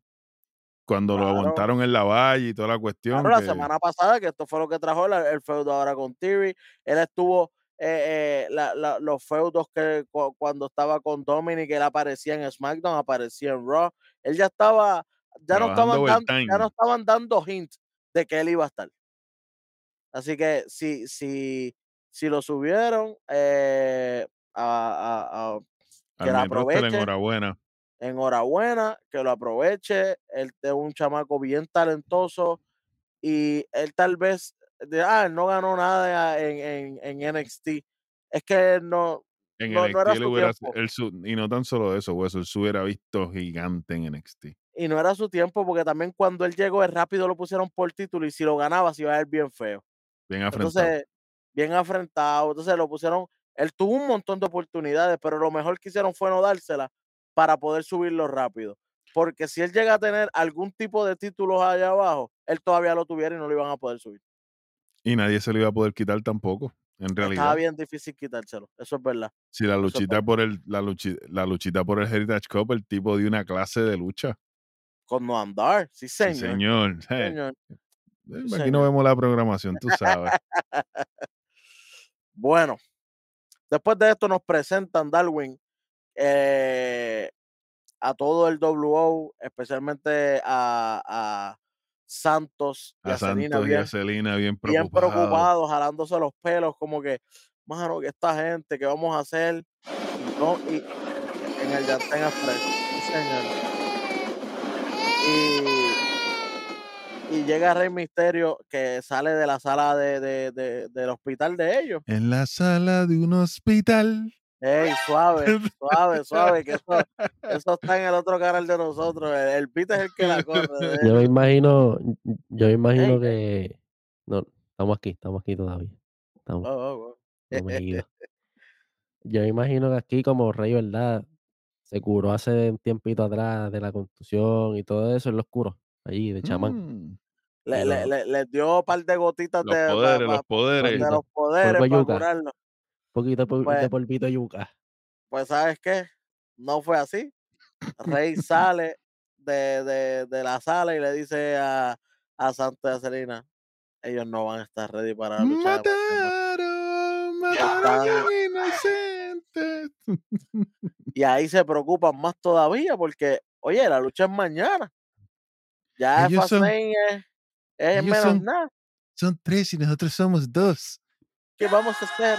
Cuando lo aguantaron en la valle y toda la cuestión. Claro, la que- semana pasada, que esto fue lo que trajo el, el feudo ahora con Theory. Él estuvo eh, eh, la- la- los feudos que cu- cuando estaba con Dominic, él aparecía en SmackDown, aparecía en Raw. Él ya estaba, ya no estaban, dando, ya no estaban dando hints de que él iba a estar. Así que si, si, si lo subieron eh, a, a- a- que la aproveche. enhorabuena. enhorabuena, que lo aproveche. Él es un chamaco bien talentoso y él tal vez, de, ah, él no ganó nada en, en, en NXT. Es que él no, En No- no NXT era él su hubiera- él y no tan solo eso, hueso, él se hubiera visto gigante en NXT. y no era su tiempo porque también cuando él llegó, es rápido lo pusieron por título y si lo ganaba, se iba a ver bien feo. Bien afrontado. Entonces, bien afrentado. Entonces lo pusieron, él tuvo un montón de oportunidades, pero lo mejor que hicieron fue no dársela para poder subirlo rápido. Porque si él llega a tener algún tipo de títulos allá abajo, él todavía lo tuviera y no lo iban a poder subir. Y nadie se lo iba a poder quitar tampoco, en Estaba realidad. bien difícil quitárselo, eso es verdad. Si la luchita por el, la, luchi- la luchita por el Heritage Cup, el tipo de una clase de lucha. Con Noam Dar, sí Sí, señor. señor. sí, Eh, señor. eh, sí, Aquí no señor. vemos la programación, tú sabes. Bueno, después de esto nos presentan Darwin eh, a todo el WO, especialmente a, a Santos y a, A Selena Santos y bien, a Celina bien bien preocupados. jalándose los pelos, como que, mano, que esta gente, ¿qué vamos a hacer? No, y en el Yantén Express, sí, señor. Y, y llega Rey Misterio que sale de la sala de, de- de- del hospital de ellos. En la sala de un hospital. Ey, suave, suave, suave, que eso, eso está en el otro canal de nosotros. El, el beat es el que la corre. Yo me imagino, yo me imagino Ey, que. No, estamos aquí, estamos aquí todavía. Estamos, Oh, oh, oh. Yo me imagino que aquí, como Rey, ¿verdad? Se curó hace un tiempito atrás de la contusión y todo eso en lo oscuro, allí, de chamán. Mm, Le, le, le, les dio un par de gotitas los de, poderes, los poderes. de los poderes para yuca. curarlo. Un poquito de, Pues- de polvito de yuca. Pues, ¿sabes qué? No fue así. Rey sale de, de, de la sala y le dice a, a Santos y a Selena, ellos no van a estar ready para la lucha. de mañana". Mataron, mataron a Están- un inocente. Y ahí se preocupan más todavía porque, oye, la lucha es mañana. Ya Ellos son- Fastlane es, es menos son- nada. Son tres y nosotros somos dos. ¿Qué vamos a hacer?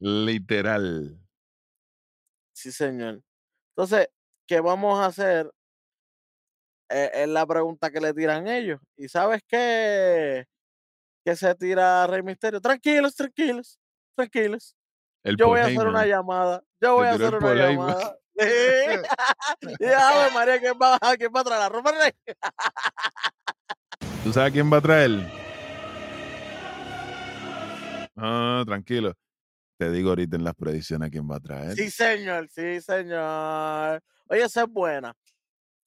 Literal. Sí, señor. Entonces, ¿qué vamos a hacer? Eh, es la pregunta que le tiran ellos. ¿Y sabes qué? Que se tira Rey Misterio. Tranquilos, tranquilos, tranquilos. El Yo voy a hacer una llamada. Yo voy a hacer una llamada. Sí. y Ave María, ¿quién va, quién va a traer? ¿La Reigns? ¿Tú sabes quién va a traer? Ah, tranquilo. Te digo ahorita en las predicciones quién va a traer. Sí, señor, sí, señor. Oye, esa es buena.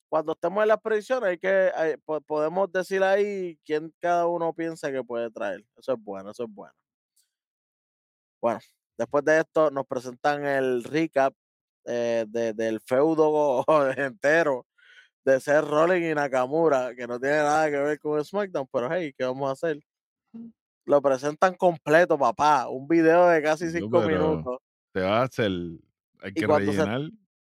Cuando estemos en las predicciones, hay que, hay- po- podemos decir ahí quién cada uno piensa que puede traer. Eso es bueno, eso es bueno. Bueno, después de esto nos presentan el recap eh, de- del feudo entero de ser Rolling y Nakamura, que no tiene nada que ver con SmackDown, pero hey, ¿qué vamos a hacer? Lo presentan completo, papá. Un video de casi cinco minutos. Te va a hacer. Hay Y que se- rellenar.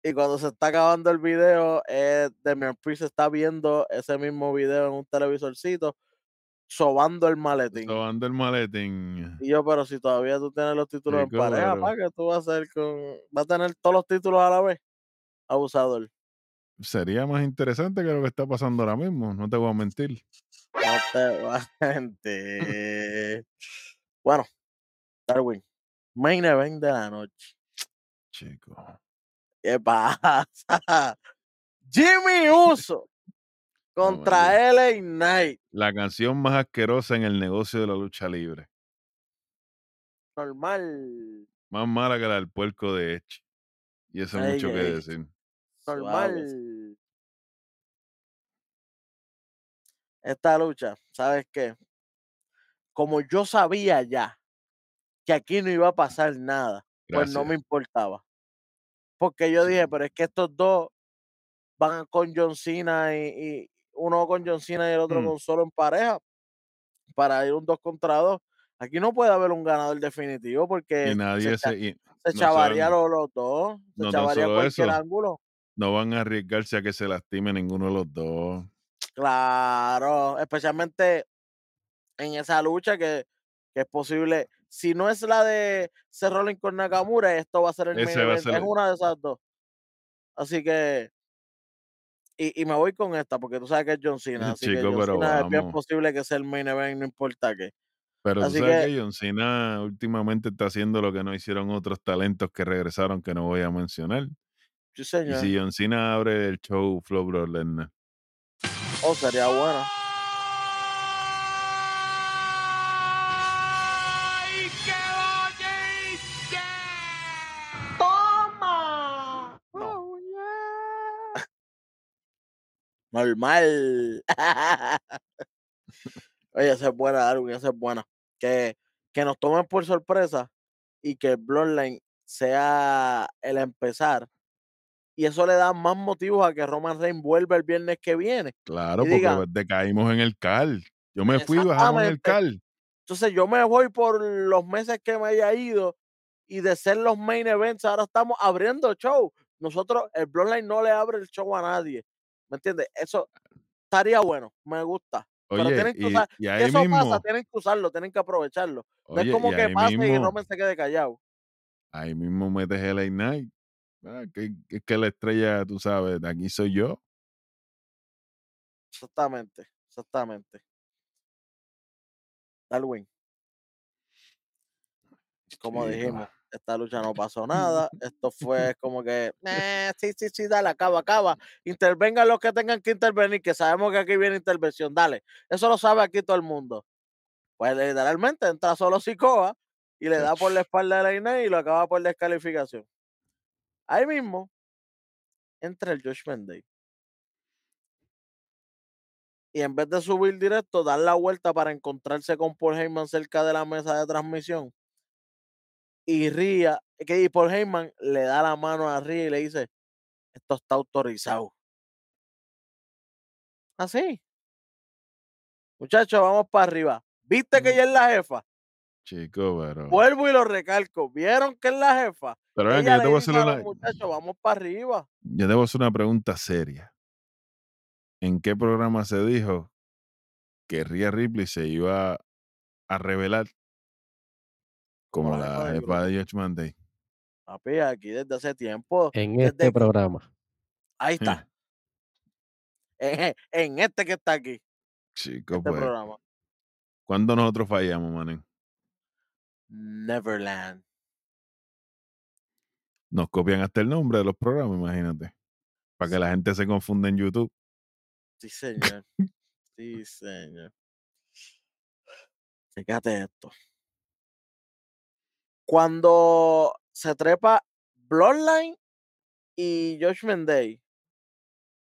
Y cuando se está acabando el video, eh, Damian Priest está viendo ese mismo video en un televisorcito, sobando el maletín. Sobando el maletín. Y yo, pero si todavía tú tienes los títulos en pareja, ¿para qué tú vas a hacer con...? ¿Va a tener todos los títulos a la vez? Abusador. Sería más interesante que lo que está pasando ahora mismo. No te voy a mentir. No te vas a mentir. Bueno, Darwin, main event de la noche. Chico. ¿Qué pasa? Jimmy Uso contra LA Knight. La canción más asquerosa en el negocio de la lucha libre. Normal. Más mala que la del puerco de Edge. Y eso es Ey, mucho que decir. normal. Esta lucha, ¿sabes qué? Como yo sabía ya que aquí no iba a pasar nada, pues no me importaba. Porque yo Sí. dije, pero es que estos dos van con John Cena y uno con John Cena y el otro Mm. con solo en pareja para ir un dos contra dos. Aquí no puede haber un ganador definitivo porque Y nadie se, cha- se, y se no chavaría los, los dos, se no chavaría cualquier eso. ángulo. no van a arriesgarse a que se lastime ninguno de los dos. Claro, especialmente en esa lucha que, que es posible. Si no es la de Rollins con Nakamura, esto va a ser el main Ese a event, ser Es una de esas dos. Así que. Y, y me voy con esta, porque tú sabes que es John Cena. Así que Chico, John pero Cena es bien posible que sea el main event, no importa qué. Pero Así tú sabes que- que John Cena últimamente está haciendo lo que no hicieron otros talentos que regresaron que no voy a mencionar. Sí, Y señor. si John Cena abre el show Flow Bro Lesnar. Oh, sería bueno. Normal. Oye, esa es buena, Darwin, esa es buena. Que, que nos tomen por sorpresa y que el Bloodline sea el empezar Y eso le da más motivos a que Roman Reigns vuelva el viernes que viene. Claro, porque diga decaímos en el cal. Yo me fui bajamos en el cal. Entonces yo me voy por los meses que me haya ido y de ser los main events, ahora estamos abriendo show. Nosotros, el Bloodline no le abre el show a nadie. ¿Me entiendes? Eso estaría bueno, me gusta. Pero tienen que y, usar, y ahí eso pasa, tienen que usarlo, tienen que aprovecharlo. No es como y que pase y mismo, Roman se quede callado. ahí mismo metes el LA Night. Ah, que, que que la estrella, tú sabes, de aquí soy yo. Exactamente, exactamente. Darwin, como dijimos, esta lucha no pasó nada. Esto fue como que, "Eh, sí, sí, sí, dale, acaba, acaba. Intervengan los que tengan que intervenir, que sabemos que aquí viene intervención. Dale, eso lo sabe aquí todo el mundo. Pues literalmente entra solo Sikoa y le da por la espalda de la y lo acaba por descalificación. Ahí mismo entra el Josh Day. Y en vez de subir directo, dar la vuelta para encontrarse con Paul Heyman cerca de la mesa de transmisión. Y Ría, que y Paul Heyman le da la mano a Ría y le dice, esto está autorizado. Así. Muchachos, vamos para arriba. ¿Viste que ella es la jefa? Chico, pero. Vuelvo y lo recalco. ¿Vieron que es la jefa? Pero ven que Ella yo te voy a hacer una. muchachos, vamos para arriba. Yo debo hacer una pregunta seria. ¿En qué programa se dijo que Rhea Ripley se iba a revelar como la jefa la del jefa de Judgment Day? Papi, aquí desde hace tiempo. En este que- programa. Ahí está. En, en este que está aquí, Chico, este pues, programa. ¿cuándo nosotros fallamos, manen? Neverland. Nos copian hasta el nombre de los programas, imagínate. Para que la gente se confunda en YouTube. Sí, señor. Sí, señor. Fíjate esto. Cuando se trepa Bloodline y Josh Day,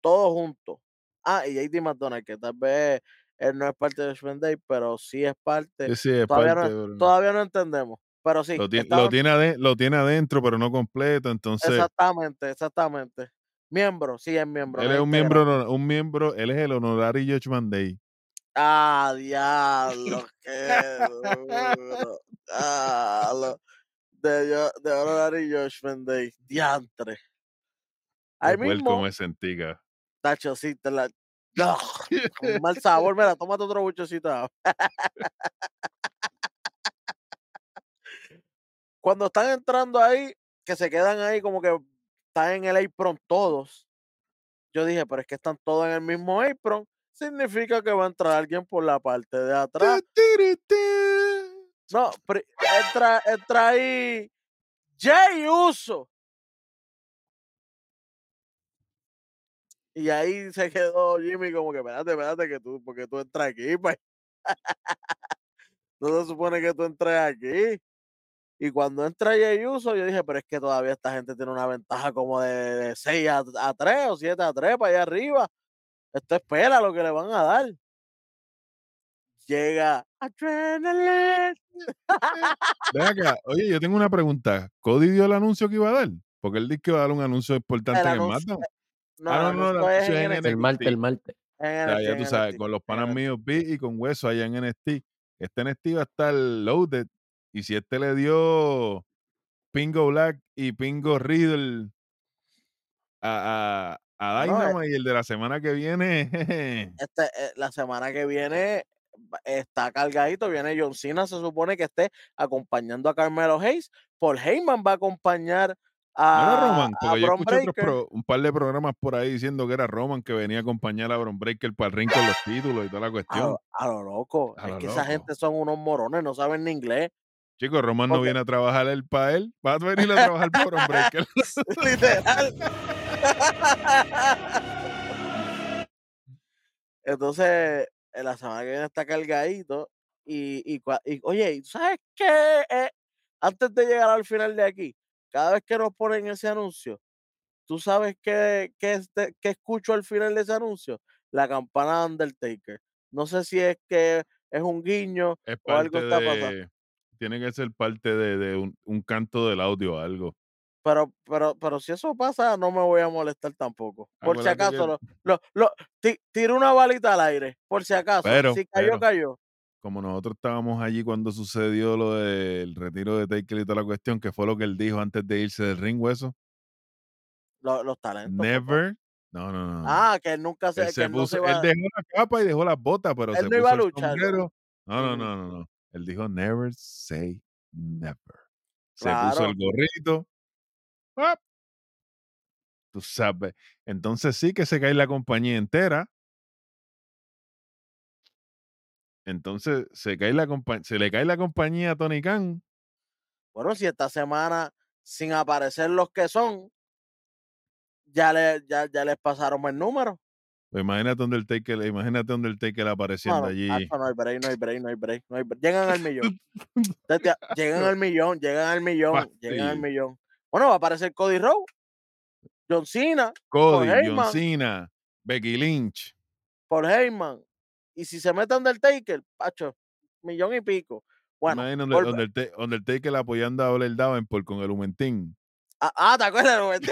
todos juntos. Ah, y JD McDonald, que tal vez él no es parte de Josh Day, pero sí es parte. Sí, sí, es Todavía parte, no, pero todavía no entendemos. Pero sí. lo, tiene, lo, tiene ade- lo tiene adentro, pero no completo. Entonces, Exactamente, exactamente. Miembro, sí es miembro. él es un miembro, honor- un miembro, él es el honorario Judgment Day. Ah, diablo, qué duro. Diablo. De, yo- de Honorary Josh Day. Diantre. Ahí mismo, me sentiga. Tacho, sí, te la. ¡Ugh! Con mal sabor, mira, tómate otro agua. Cuando están entrando ahí, que se quedan ahí como que están en el apron todos. Yo dije, pero es que están todos en el mismo apron. Significa que va a entrar alguien por la parte de atrás. No, pri- entra, entra ahí Jay Uso. Y ahí se quedó Jimmy como que, espérate, espérate, que tú, porque tú entras aquí, pues. no se supone que tú entres aquí. Y cuando entra Jay Uso, yo dije, pero es que todavía esta gente tiene una ventaja como de, de 6 a, a 3 o 7 a 3 para allá arriba. Esto espera lo que le van a dar. Llega Adrenaline. Ven acá, oye, yo tengo una pregunta. ¿Cody dio el anuncio que iba a dar? Porque él dijo que iba a dar un anuncio importante El en el anuncio- SmackDown. No, Ah, el no, no, el en NXT, El martes, el martes. O sea, ya tú sabes, NXT, con los panas NXT. míos B y con Hueso allá en NXT. Este NXT va a estar loaded. Y si este le dio Pingo Black y Pingo Riddle a, a, a No, no, eh. Y el de la semana que viene, Este, eh, la semana que viene va- está cargadito, viene John Cena, se supone que esté acompañando a Carmelo Hayes. Paul Heyman va a acompañar no era a, Roman, a porque yo escuché otros pro- un par de programas por ahí diciendo que era Roman que venía a acompañar a Bron Breaker para el ring con los títulos y toda la cuestión. a lo loco. A es lo que esa gente son unos morones, no saben ni inglés. Chicos, Roman no viene a trabajar él para él, va a venir a trabajar para Bron Breaker. Literal. Entonces, en la semana que viene está cargadito. Y, y, y, oye, ¿y tú ¿sabes qué? Eh, antes de llegar al final de aquí, cada vez que nos ponen ese anuncio, ¿tú sabes qué, qué, qué escucho al final de ese anuncio? La campana de Undertaker. No sé si es que es un guiño Es o algo está pasando. de. Tiene que ser parte de, de un, un canto del audio o algo. Pero, pero, pero si eso pasa, no me voy a molestar tampoco. Por si acaso, que- lo, lo, lo- ti- tiro una balita al aire. Por si acaso. Pero, si cayó, pero. cayó. como nosotros estábamos allí cuando sucedió lo del retiro de Taker y toda la cuestión, que fue lo que él dijo antes de irse del ring, hueso. Lo- los talentos. Never. No, no, no. no. Ah, que él nunca se, él, que se no puso, iba él dejó la capa y dejó las botas, pero Él se no iba a puso el luchar, ¿no? No, no, Mm. no, no, no. Él dijo never say never. Se puso el gorrito. Tú sabes. Entonces sí que se cae la compañía entera. Entonces se cae la se le cae la compañía a Tony Khan. Bueno, si esta semana, sin aparecer los que son, ya, le, ya, ya les pasaron el número. Pues imagínate Undertaker, imagínate Undertaker apareciendo No, no, allí. no hay break, no hay break, no hay break, no hay break. Llegan al millón. Llegan al millón, llegan al millón, llegan al millón. Bueno, va a aparecer Cody Rowe, John Cena, Cody, John Heyman. Cena, Becky Lynch. Paul Heyman. Y si se mete Undertaker, pacho, millón y pico. Bueno, Under- volve- Underta- Undertaker apoyando a Blair Davenport con el Humentín. Ah, ah, ¿te acuerdas, Roberto?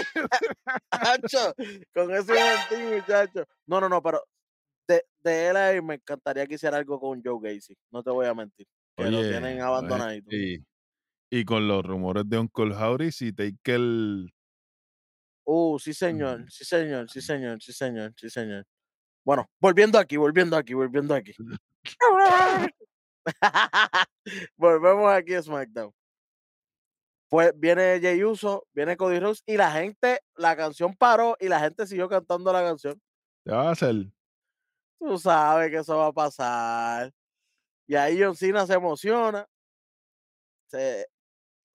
Hacho, con ese momentín, muchacho. No, no, no, pero de, de él ahí me encantaría que hiciera algo con Joe Gacy. No te voy a mentir. Que lo tienen abandonadito. Y, y con los rumores de Uncle Howdy, si Taker Uh, sí, señor, Mm. sí, señor, sí, señor, sí, señor, sí, señor. Bueno, volviendo aquí, volviendo aquí, volviendo aquí. Volvemos aquí a SmackDown. Pues viene Jey Uso, viene Cody Rhodes y la gente, la canción paró y la gente siguió cantando la canción. ¿qué va a hacer? Tú sabes que eso va a pasar. Y ahí John Cena se emociona. Se,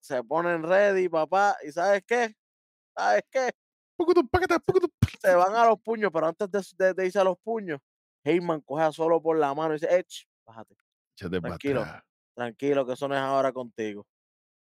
se ponen ready, papá. ¿Y sabes qué? ¿Sabes qué? Se van a los puños, pero antes de, de- de irse a los puños, Heyman coge a solo por la mano y dice, Ech, bájate, Échate pa' Tranquilo. tranquilo, que eso no es ahora contigo.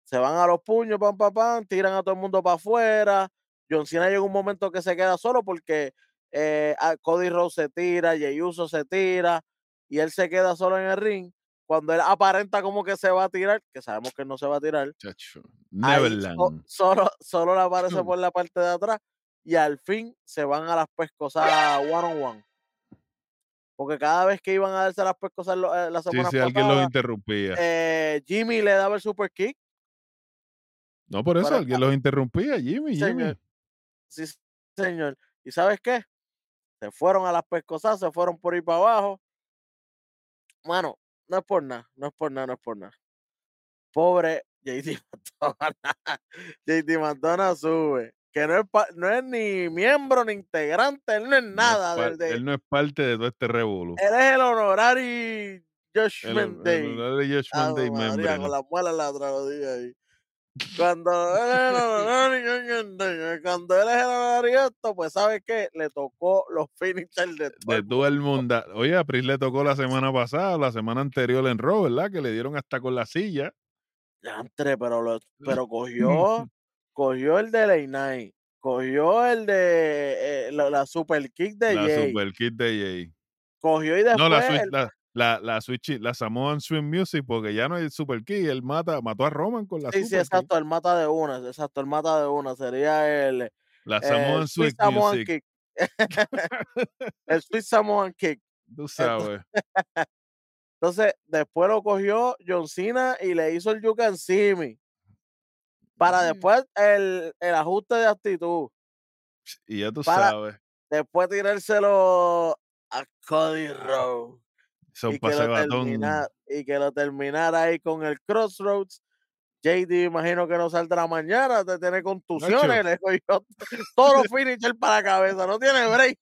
Se van a los puños, pam, pam, pam, tiran a todo el mundo para afuera. John Cena llega un momento que se queda solo porque eh, Cody Rhodes se tira, Jey Uso se tira y él se queda solo en el ring. Cuando él aparenta como que se va a tirar, que sabemos que no se va a tirar, Chacho. ahí so- Neverland. solo, solo le aparece por la parte de atrás y al fin se van a las pescosas one on one. Porque cada vez que iban a darse las pescosas eh, la semana sí, alguien los interrumpía. eh, Jimmy le daba el super kick. no, por eso alguien los interrumpía, Jimmy, Jimmy. señor. Sí, señor. ¿Y sabes qué? Se fueron a las pescosas, se fueron por ahí para abajo. Mano, no es por nada, no es por nada, no es por nada. Pobre JD Madonna. JD Madonna sube. Que no es, pa- no es ni miembro ni integrante, él no es No es nada. de- él no es parte de todo este revolú. él es el honorary El, Judgment Day. el, el Judgment Day María, member. con la traducía ahí. Cuando él es el cuando él es el honorario esto, pues ¿sabes qué? Le tocó los finishers de todo de el mundo. todo el mundo. Oye, a Pris le tocó la semana pasada, la semana anterior en Raw, ¿verdad? Que le dieron hasta con la silla. Yantre, pero, lo- pero cogió, cogió el de Late Night, cogió el de eh, la, la super kick de la Jay, super kit de Jay. cogió y después No, la, el- la, la, la, switch, la Samoan Swing Music, porque ya no hay super key. Él mata, mató a Roman con la sí, sí, super key. exacto, el mata de una, exacto, el mata de una, sería el, La el Samoan Sweet Samoan Music. Kick. el Sweet Samoan Kick. Tú sabes. Entonces, después lo cogió John Cena y le hizo el You Can See Me. Para Mm. después el, el ajuste de actitud. Y ya tú para- sabes. Después tirárselo a Cody Rowe. Y que, termina- y que lo terminara ahí con el Crossroads. JD, imagino que no saldrá mañana, te tiene contusiones. Le cogió todos los finishers para la cabeza, no tiene break.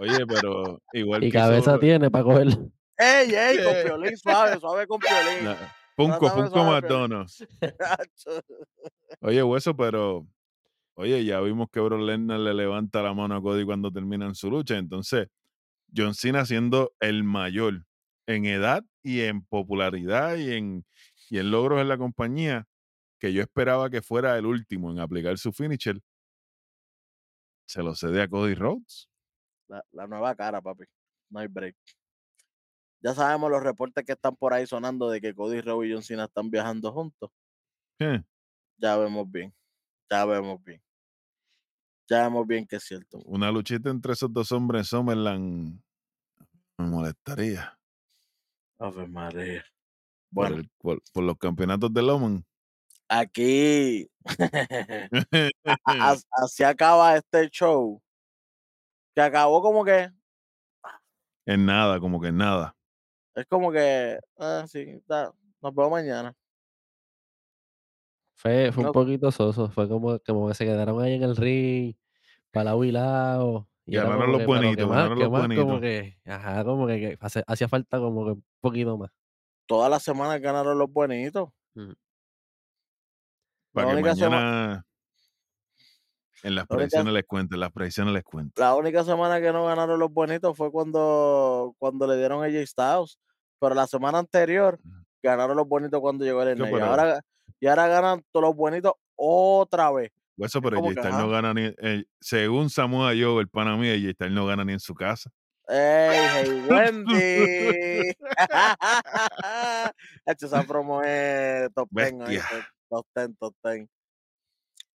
Oye, pero igual Y que cabeza tiene para coger. Ey, ey, con piolín suave, suave con piolín. la- Punco, Trátame Punco McDonald's. Oye, hueso, pero. Oye, ya vimos que Bro Lesnar le levanta la mano a Cody cuando terminan su lucha. Entonces, John Cena siendo el mayor en edad y en popularidad y en, y en logros en la compañía, que yo esperaba que fuera el último en aplicar su finisher, se lo cede a Cody Rhodes. La, la nueva cara, papi. No hay break. Ya sabemos los reportes que están por ahí sonando de que Cody Rowe y John Cena están viajando juntos. Ya vemos bien. Ya vemos bien. Ya vemos bien que es cierto. Una luchita entre esos dos hombres en Summerland me molestaría. Ave María. Por, Bueno, el- por, por los campeonatos de Loman. aquí a- así acaba este show. Que acabó como que, en nada, como que en nada. es como que, ah, sí, da, nos vemos mañana. Fue, fue un poquito soso, fue como, como que se quedaron ahí en el ring, para lado y Ganaron los buenitos, que más, ganaron los más, como buenitos. que, ajá, como que, que hace- hacía falta como que un poquito más. Todas las semanas ganaron los buenitos. Para La que mañana en las La única- predicciones les cuente, en las predicciones les cuente. La única semana que no ganaron los bonitos fue cuando, cuando le dieron a J Styles. Pero la semana anterior ganaron los bonitos cuando llegó el NA. Y ahora, y ahora ganan todos los bonitos otra vez. Eso, pero como J que, Styles no gana ni. eh, según Samoa Joe, el pana mío, J Styles no gana ni en su casa. ¡Ey, hey, Wendy! Hecho, esa promo es top 10, Bestia. ¿oíste? top 10, top 10.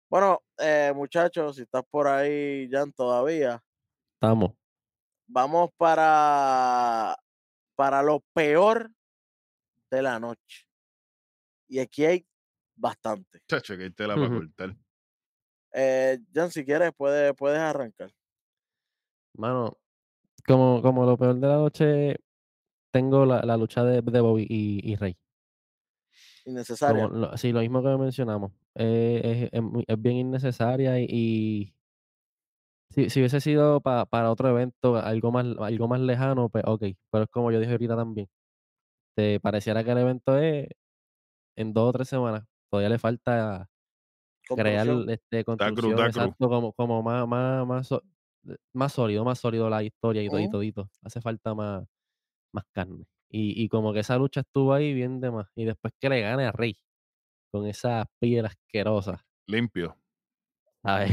Bueno, eh, muchachos, si estás por ahí, Jan, todavía, Estamos. vamos para, para lo peor de la noche. Y aquí hay bastante. Chacho, que hay tela para Ujú. cortar. Eh, Jan, si quieres, puedes, puedes arrancar. Mano, como, como lo peor de la noche, tengo la, la lucha de, de Bobby y, y Rey. Innecesaria. Como lo- sí, lo mismo que mencionamos. eh, es, es bien innecesaria y, y si, si hubiese sido pa- para otro evento, algo más, algo más lejano, pues ok. Pero es como yo dije ahorita también. Te pareciera que el evento es en dos o tres semanas. Todavía le falta crear Construcción. este, cru, construcción, está cru. exacto, como, como más, más, más, más sólido, más sólido la historia y todo y Ujú. todito. Hace falta más, más carne. Y, y como que esa lucha estuvo ahí bien de más. Y después que le gane a Rey con esa piel asquerosa, Limpio. ¿sabes?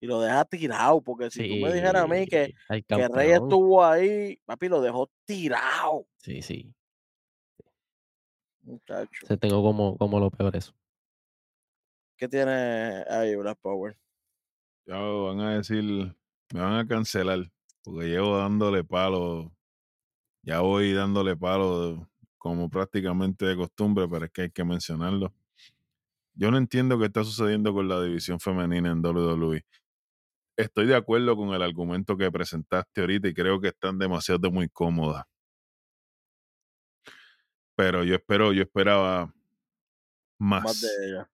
Y lo deja tirado, porque si tú me dijeras a mí que, que Rey estuvo ahí, papi, lo dejó tirado, Sí, sí. muchacho. Se tengo como, como lo peor eso. ¿Qué tiene ahí Black Power? Ya van a decir, me van a cancelar, porque llevo dándole palo, ya voy dándole palo como prácticamente de costumbre, pero es que hay que mencionarlo. Yo no entiendo qué está sucediendo con la división femenina en WWE. Estoy de acuerdo con el argumento que presentaste ahorita y creo que están demasiado muy cómodas. Pero yo espero, yo esperaba más, Más de ella.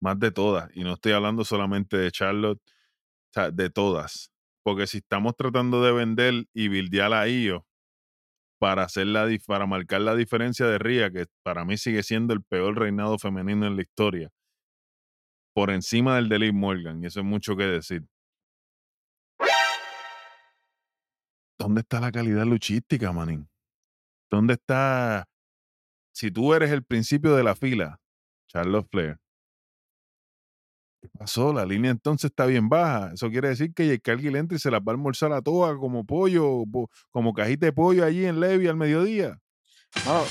Más de todas. Y no estoy hablando solamente de Charlotte, o sea, de todas. Porque si estamos tratando de vender y bildear a Io para, hacer la, para marcar la diferencia de Ria, que para mí sigue siendo el peor reinado femenino en la historia, por encima del de Liv Morgan, y eso es mucho que decir. ¿Dónde está la calidad luchística, manín? ¿Dónde está? Si tú eres el principio de la fila, Charlotte Flair, ¿qué pasó? La línea entonces está bien baja. Eso quiere decir que Jake Cargill entra y se las va a almorzar a todas como pollo, po- como cajita de pollo allí en Levi al mediodía. Mano,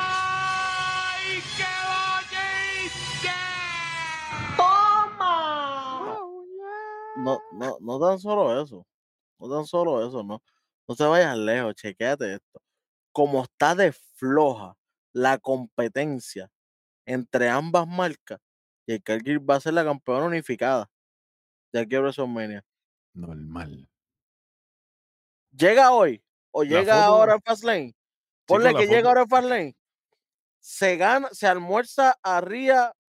¡Ay, qué bonito! no, no, no tan solo eso. No tan solo eso, no. No te vayas lejos, chequéate esto. Como está de floja la competencia entre ambas marcas, y el Cargill va a ser la campeona unificada de aquí a WrestleMania. Normal. Llega hoy o La llega foto- ahora en Fastlane. Ponle que llega ahora en Fastlane. Se gana, se almuerza a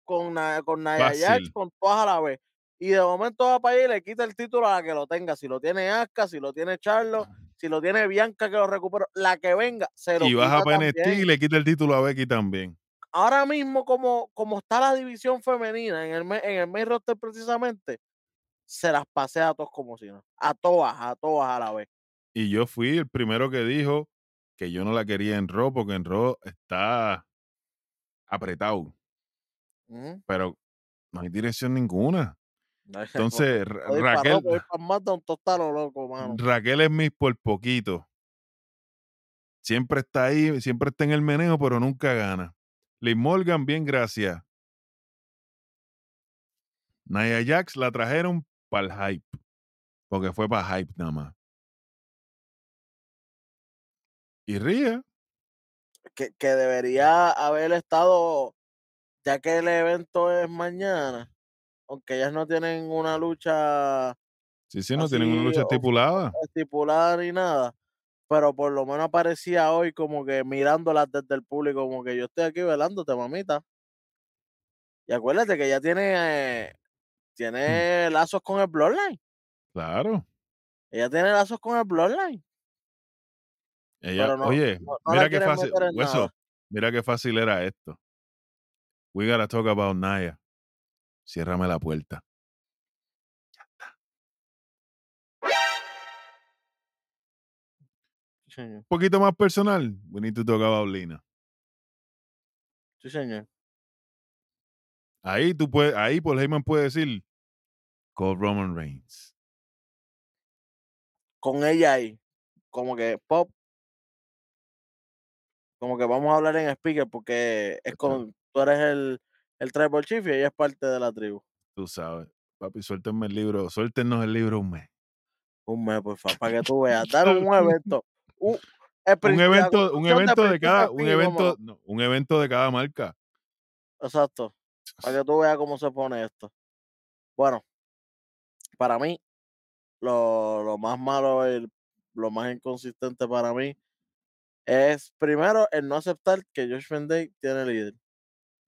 con, con Fácil. con todas a la vez. Y de momento va para allá y le quita el título a la que lo tenga. Si lo tiene Asuka, si lo tiene Charlo, si lo tiene Bianca que lo recupera, la que venga, se lo Y NXT también. y le quita el título a Becky también. Ahora mismo, como, como está la división femenina en el, en el main roster precisamente, se las pasea a todos como si no. A todas, a todas a la vez. Y yo fui el primero que dijo que yo no la quería en Raw porque en Raw está apretado, pero no hay dirección ninguna. Entonces, Raquel. Raquel Smith por poquito. Siempre está ahí, siempre está en el meneo, pero nunca gana. Liv Morgan, bien, gracias. Nia Jax la trajeron para el hype. Porque fue para hype nada más. Y Ría, Que, que debería haber estado, ya que el evento es mañana, aunque ellas no tienen una lucha sí, sí, no tienen una lucha estipulada. estipulada ni nada, pero por lo menos aparecía hoy como que mirándolas desde el público, como que yo estoy aquí velándote, mamita. Y acuérdate que ella tiene, eh, tiene lazos con el Bloodline. Claro. Ella tiene lazos con el Bloodline. Ella, Pero no- oye, no- no la mira qué fácil, Hueso, mira qué fácil era esto. We gotta talk about Naya. Ciérrame la puerta. Sí, señor. Un poquito más personal. We need to talk about Lina. Sí, señor. Ahí tú puedes, ahí Paul Heyman puede decir, call Roman Reigns. Con ella ahí, como que pop. Como que vamos a hablar en speaker porque es con, tú eres el, el tribal chief y ella es parte de la tribu. Tú sabes. Papi, suéltenme el libro, suéltenos el libro un mes. Un mes, por favor, para que tú veas. Dar un evento. Un, Un evento, un de evento de principio cada, un evento, no, un evento de cada marca. Exacto. Para que tú veas cómo se pone esto. Bueno, para mí, lo, lo más malo, el, lo más inconsistente para mí es primero el no aceptar que Josh Day tiene líder.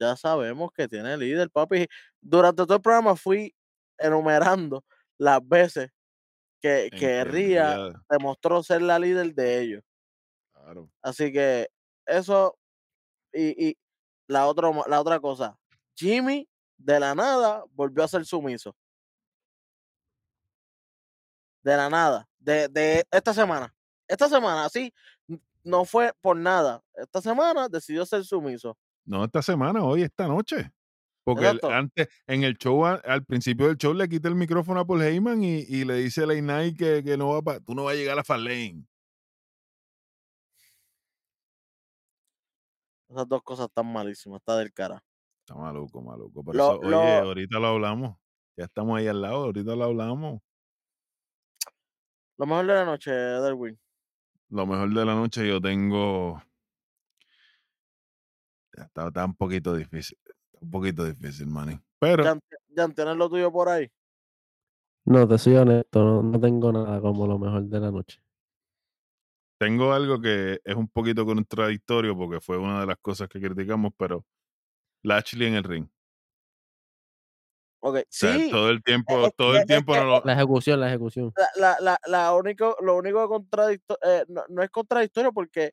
Ya sabemos que tiene líder, papi. Durante todo el programa fui enumerando las veces que, que Ria- demostró ser la líder de ellos. claro. Así que eso y, y la, otra, la otra cosa, Jimmy de la nada volvió a ser sumiso. De la nada, de, de esta semana. Esta semana, así, no fue por nada. Esta semana decidió ser sumiso. No esta semana, hoy, esta noche. Porque el- antes, en el show, al principio del show, le quita el micrófono a Paul Heyman y, y le dice a Night que, que no va pa- tú no vas a llegar a Farlane. Esas dos cosas están malísimas, está del cara. Está maluco, maluco. Lo- eso, oye, ahorita lo hablamos. Ya estamos ahí al lado, ahorita lo hablamos. Lo mejor de la noche, Derwin. Lo mejor de la noche yo tengo. Está, está un poquito difícil. está Un poquito difícil, Manny. Pero Jan, Jan, ¿tienes lo tuyo por ahí? No, te soy honesto, no, no tengo nada como lo mejor de la noche. tengo algo que es un poquito contradictorio porque fue una de las cosas que criticamos, pero Lashley en el ring. Ok, O sea, sí. todo el tiempo, es todo el tiempo no lo- La ejecución, la ejecución. la, la, la, la único, lo único contradictorio, no, no es contradictorio porque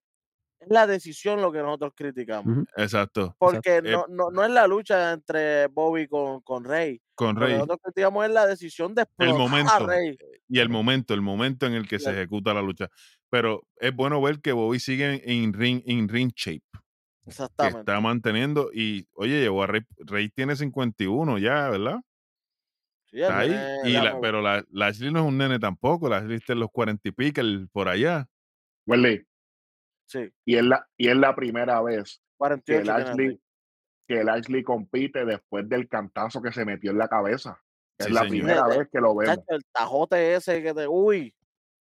es la decisión lo que nosotros criticamos. Exacto. Porque Eh, no, no, no es la lucha entre Bobby con, con Rey. Con Lo que Rey. nosotros criticamos es la decisión de El explotar a momento. Rey. Y el momento, el momento en el que se ejecuta la lucha. Pero es bueno ver que Bobby sigue en ring, en ring shape. Que Exactamente. está manteniendo. Y oye, llegó a Rey. Rey tiene 51 ya, ¿verdad? Sí, Está ahí. nene, Y la- pero la, Lashley no es un nene tampoco. Lashley está en los 40 y pico el- por allá. Welly, Sí, y es la, y es la primera vez que 48 tiene Lashley, Rey. que Lashley compite después del cantazo que se metió en la cabeza. Es la señor. primera vez que lo vemos. El tajote ese que te. Uy.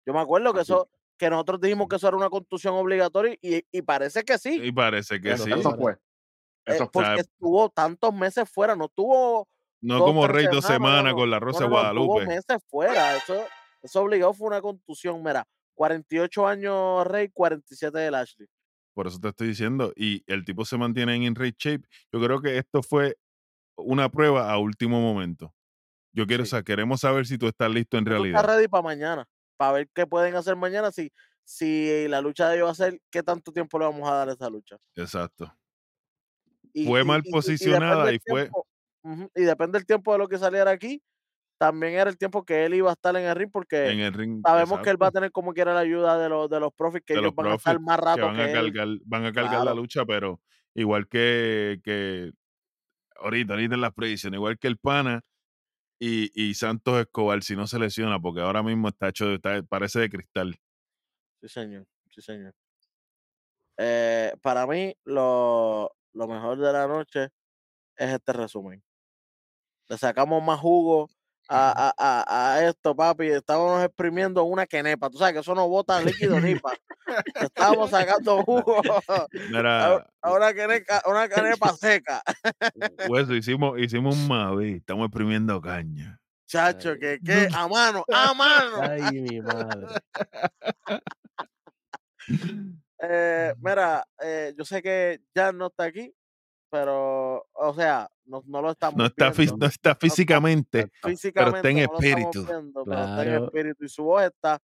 Yo me acuerdo que Así. eso, que nosotros dijimos que eso era una contusión obligatoria y, y parece que sí. Y parece que Eso sí. Eso fue. eh, Eso fue. porque estuvo tantos meses fuera, no tuvo No dos, como Rey dos semanas, no, con la Rosa no, Guadalupe. meses fuera. Eso, eso obligado fue una contusión. Mira, 48 años Rey, 47 de Lashley. Por eso te estoy diciendo. Y el tipo se mantiene en in-ring shape. Yo creo que esto fue una prueba a último momento. Yo quiero Sí. saber, queremos saber si tú estás listo en realidad. ready para mañana, para ver qué pueden hacer mañana, si, si la lucha de ellos va a ser, qué tanto tiempo le vamos a dar a esa lucha. Exacto. Y, Fue y- mal y- y- y posicionada y fue- tiempo- y depende del tiempo de lo que saliera aquí, también era el tiempo que él iba a estar en el ring, porque En el ring. sabemos que él va a tener como quiera la ayuda de los, de los profits, que de ellos los van a estar más que rato van que, a él. cargar, van a cargar la lucha, pero igual que, que ahorita, ahorita en las predicciones, igual que el pana y, y Santos Escobar, si no se lesiona, porque ahora mismo está hecho, de- está- parece de cristal. Sí, señor, sí, señor. Eh, para mí, lo, lo mejor de la noche es este resumen. Le sacamos más jugo a, a, a, a esto, papi. Estábamos exprimiendo una quenepa. Tú sabes que eso no bota líquido ni pa. Estábamos sacando jugo Mira, a una, queneca, una canepa seca. Hueso, hicimos, hicimos un Mavi, estamos exprimiendo caña. Chacho, que, que a mano, a mano. Ay, mi madre. Eh, mira, eh, yo sé que ya no está aquí, pero, o sea, no, no lo estamos No está, viendo. no está físicamente, Físicamente en no lo estamos espíritu. viendo, pero está en Claro. espíritu y su voz está.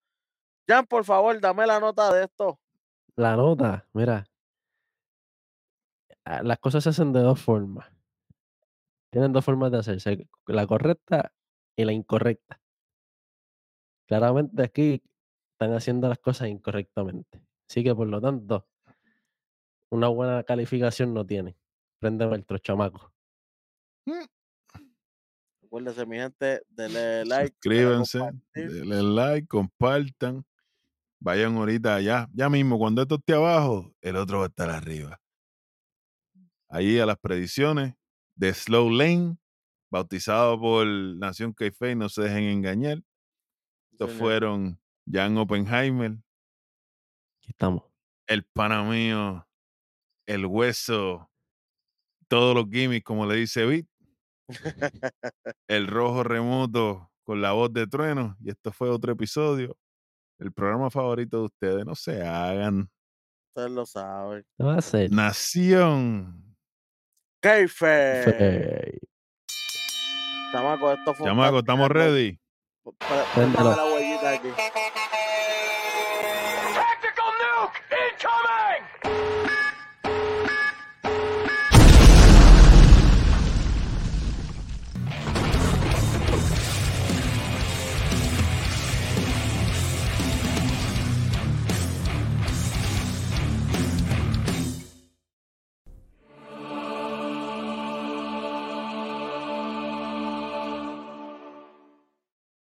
Jan, por favor, dame la nota de esto. La nota, mira. ah, Las cosas se hacen de dos formas. Tienen dos formas de hacerse, la correcta y la incorrecta. Claramente aquí están haciendo las cosas incorrectamente. Así que por lo tanto, una buena calificación no tienen. Préndeme el chamaco. Recuérdense, mi gente, denle like. Suscríbanse, denle like, compartan. Vayan ahorita allá, ya mismo, cuando esto esté abajo, el otro va a estar arriba. Ahí a las predicciones de Slow Lane, bautizado por Nación Café, no se dejen engañar. Estos fueron Jan Oppenheimer, Aquí estamos. el pana mío, el hueso, todos los gimmicks, como le dice Vic, el rojo remoto con la voz de trueno. Y esto fue otro episodio, el programa favorito de ustedes. No se hagan. Ustedes lo saben. ¿Qué va a hacer? Nación. Keife. Fe- Chamaco, esto fue un Chamaco, ¿estamos ready? Pre- Préndelo. préndame la huellita aquí.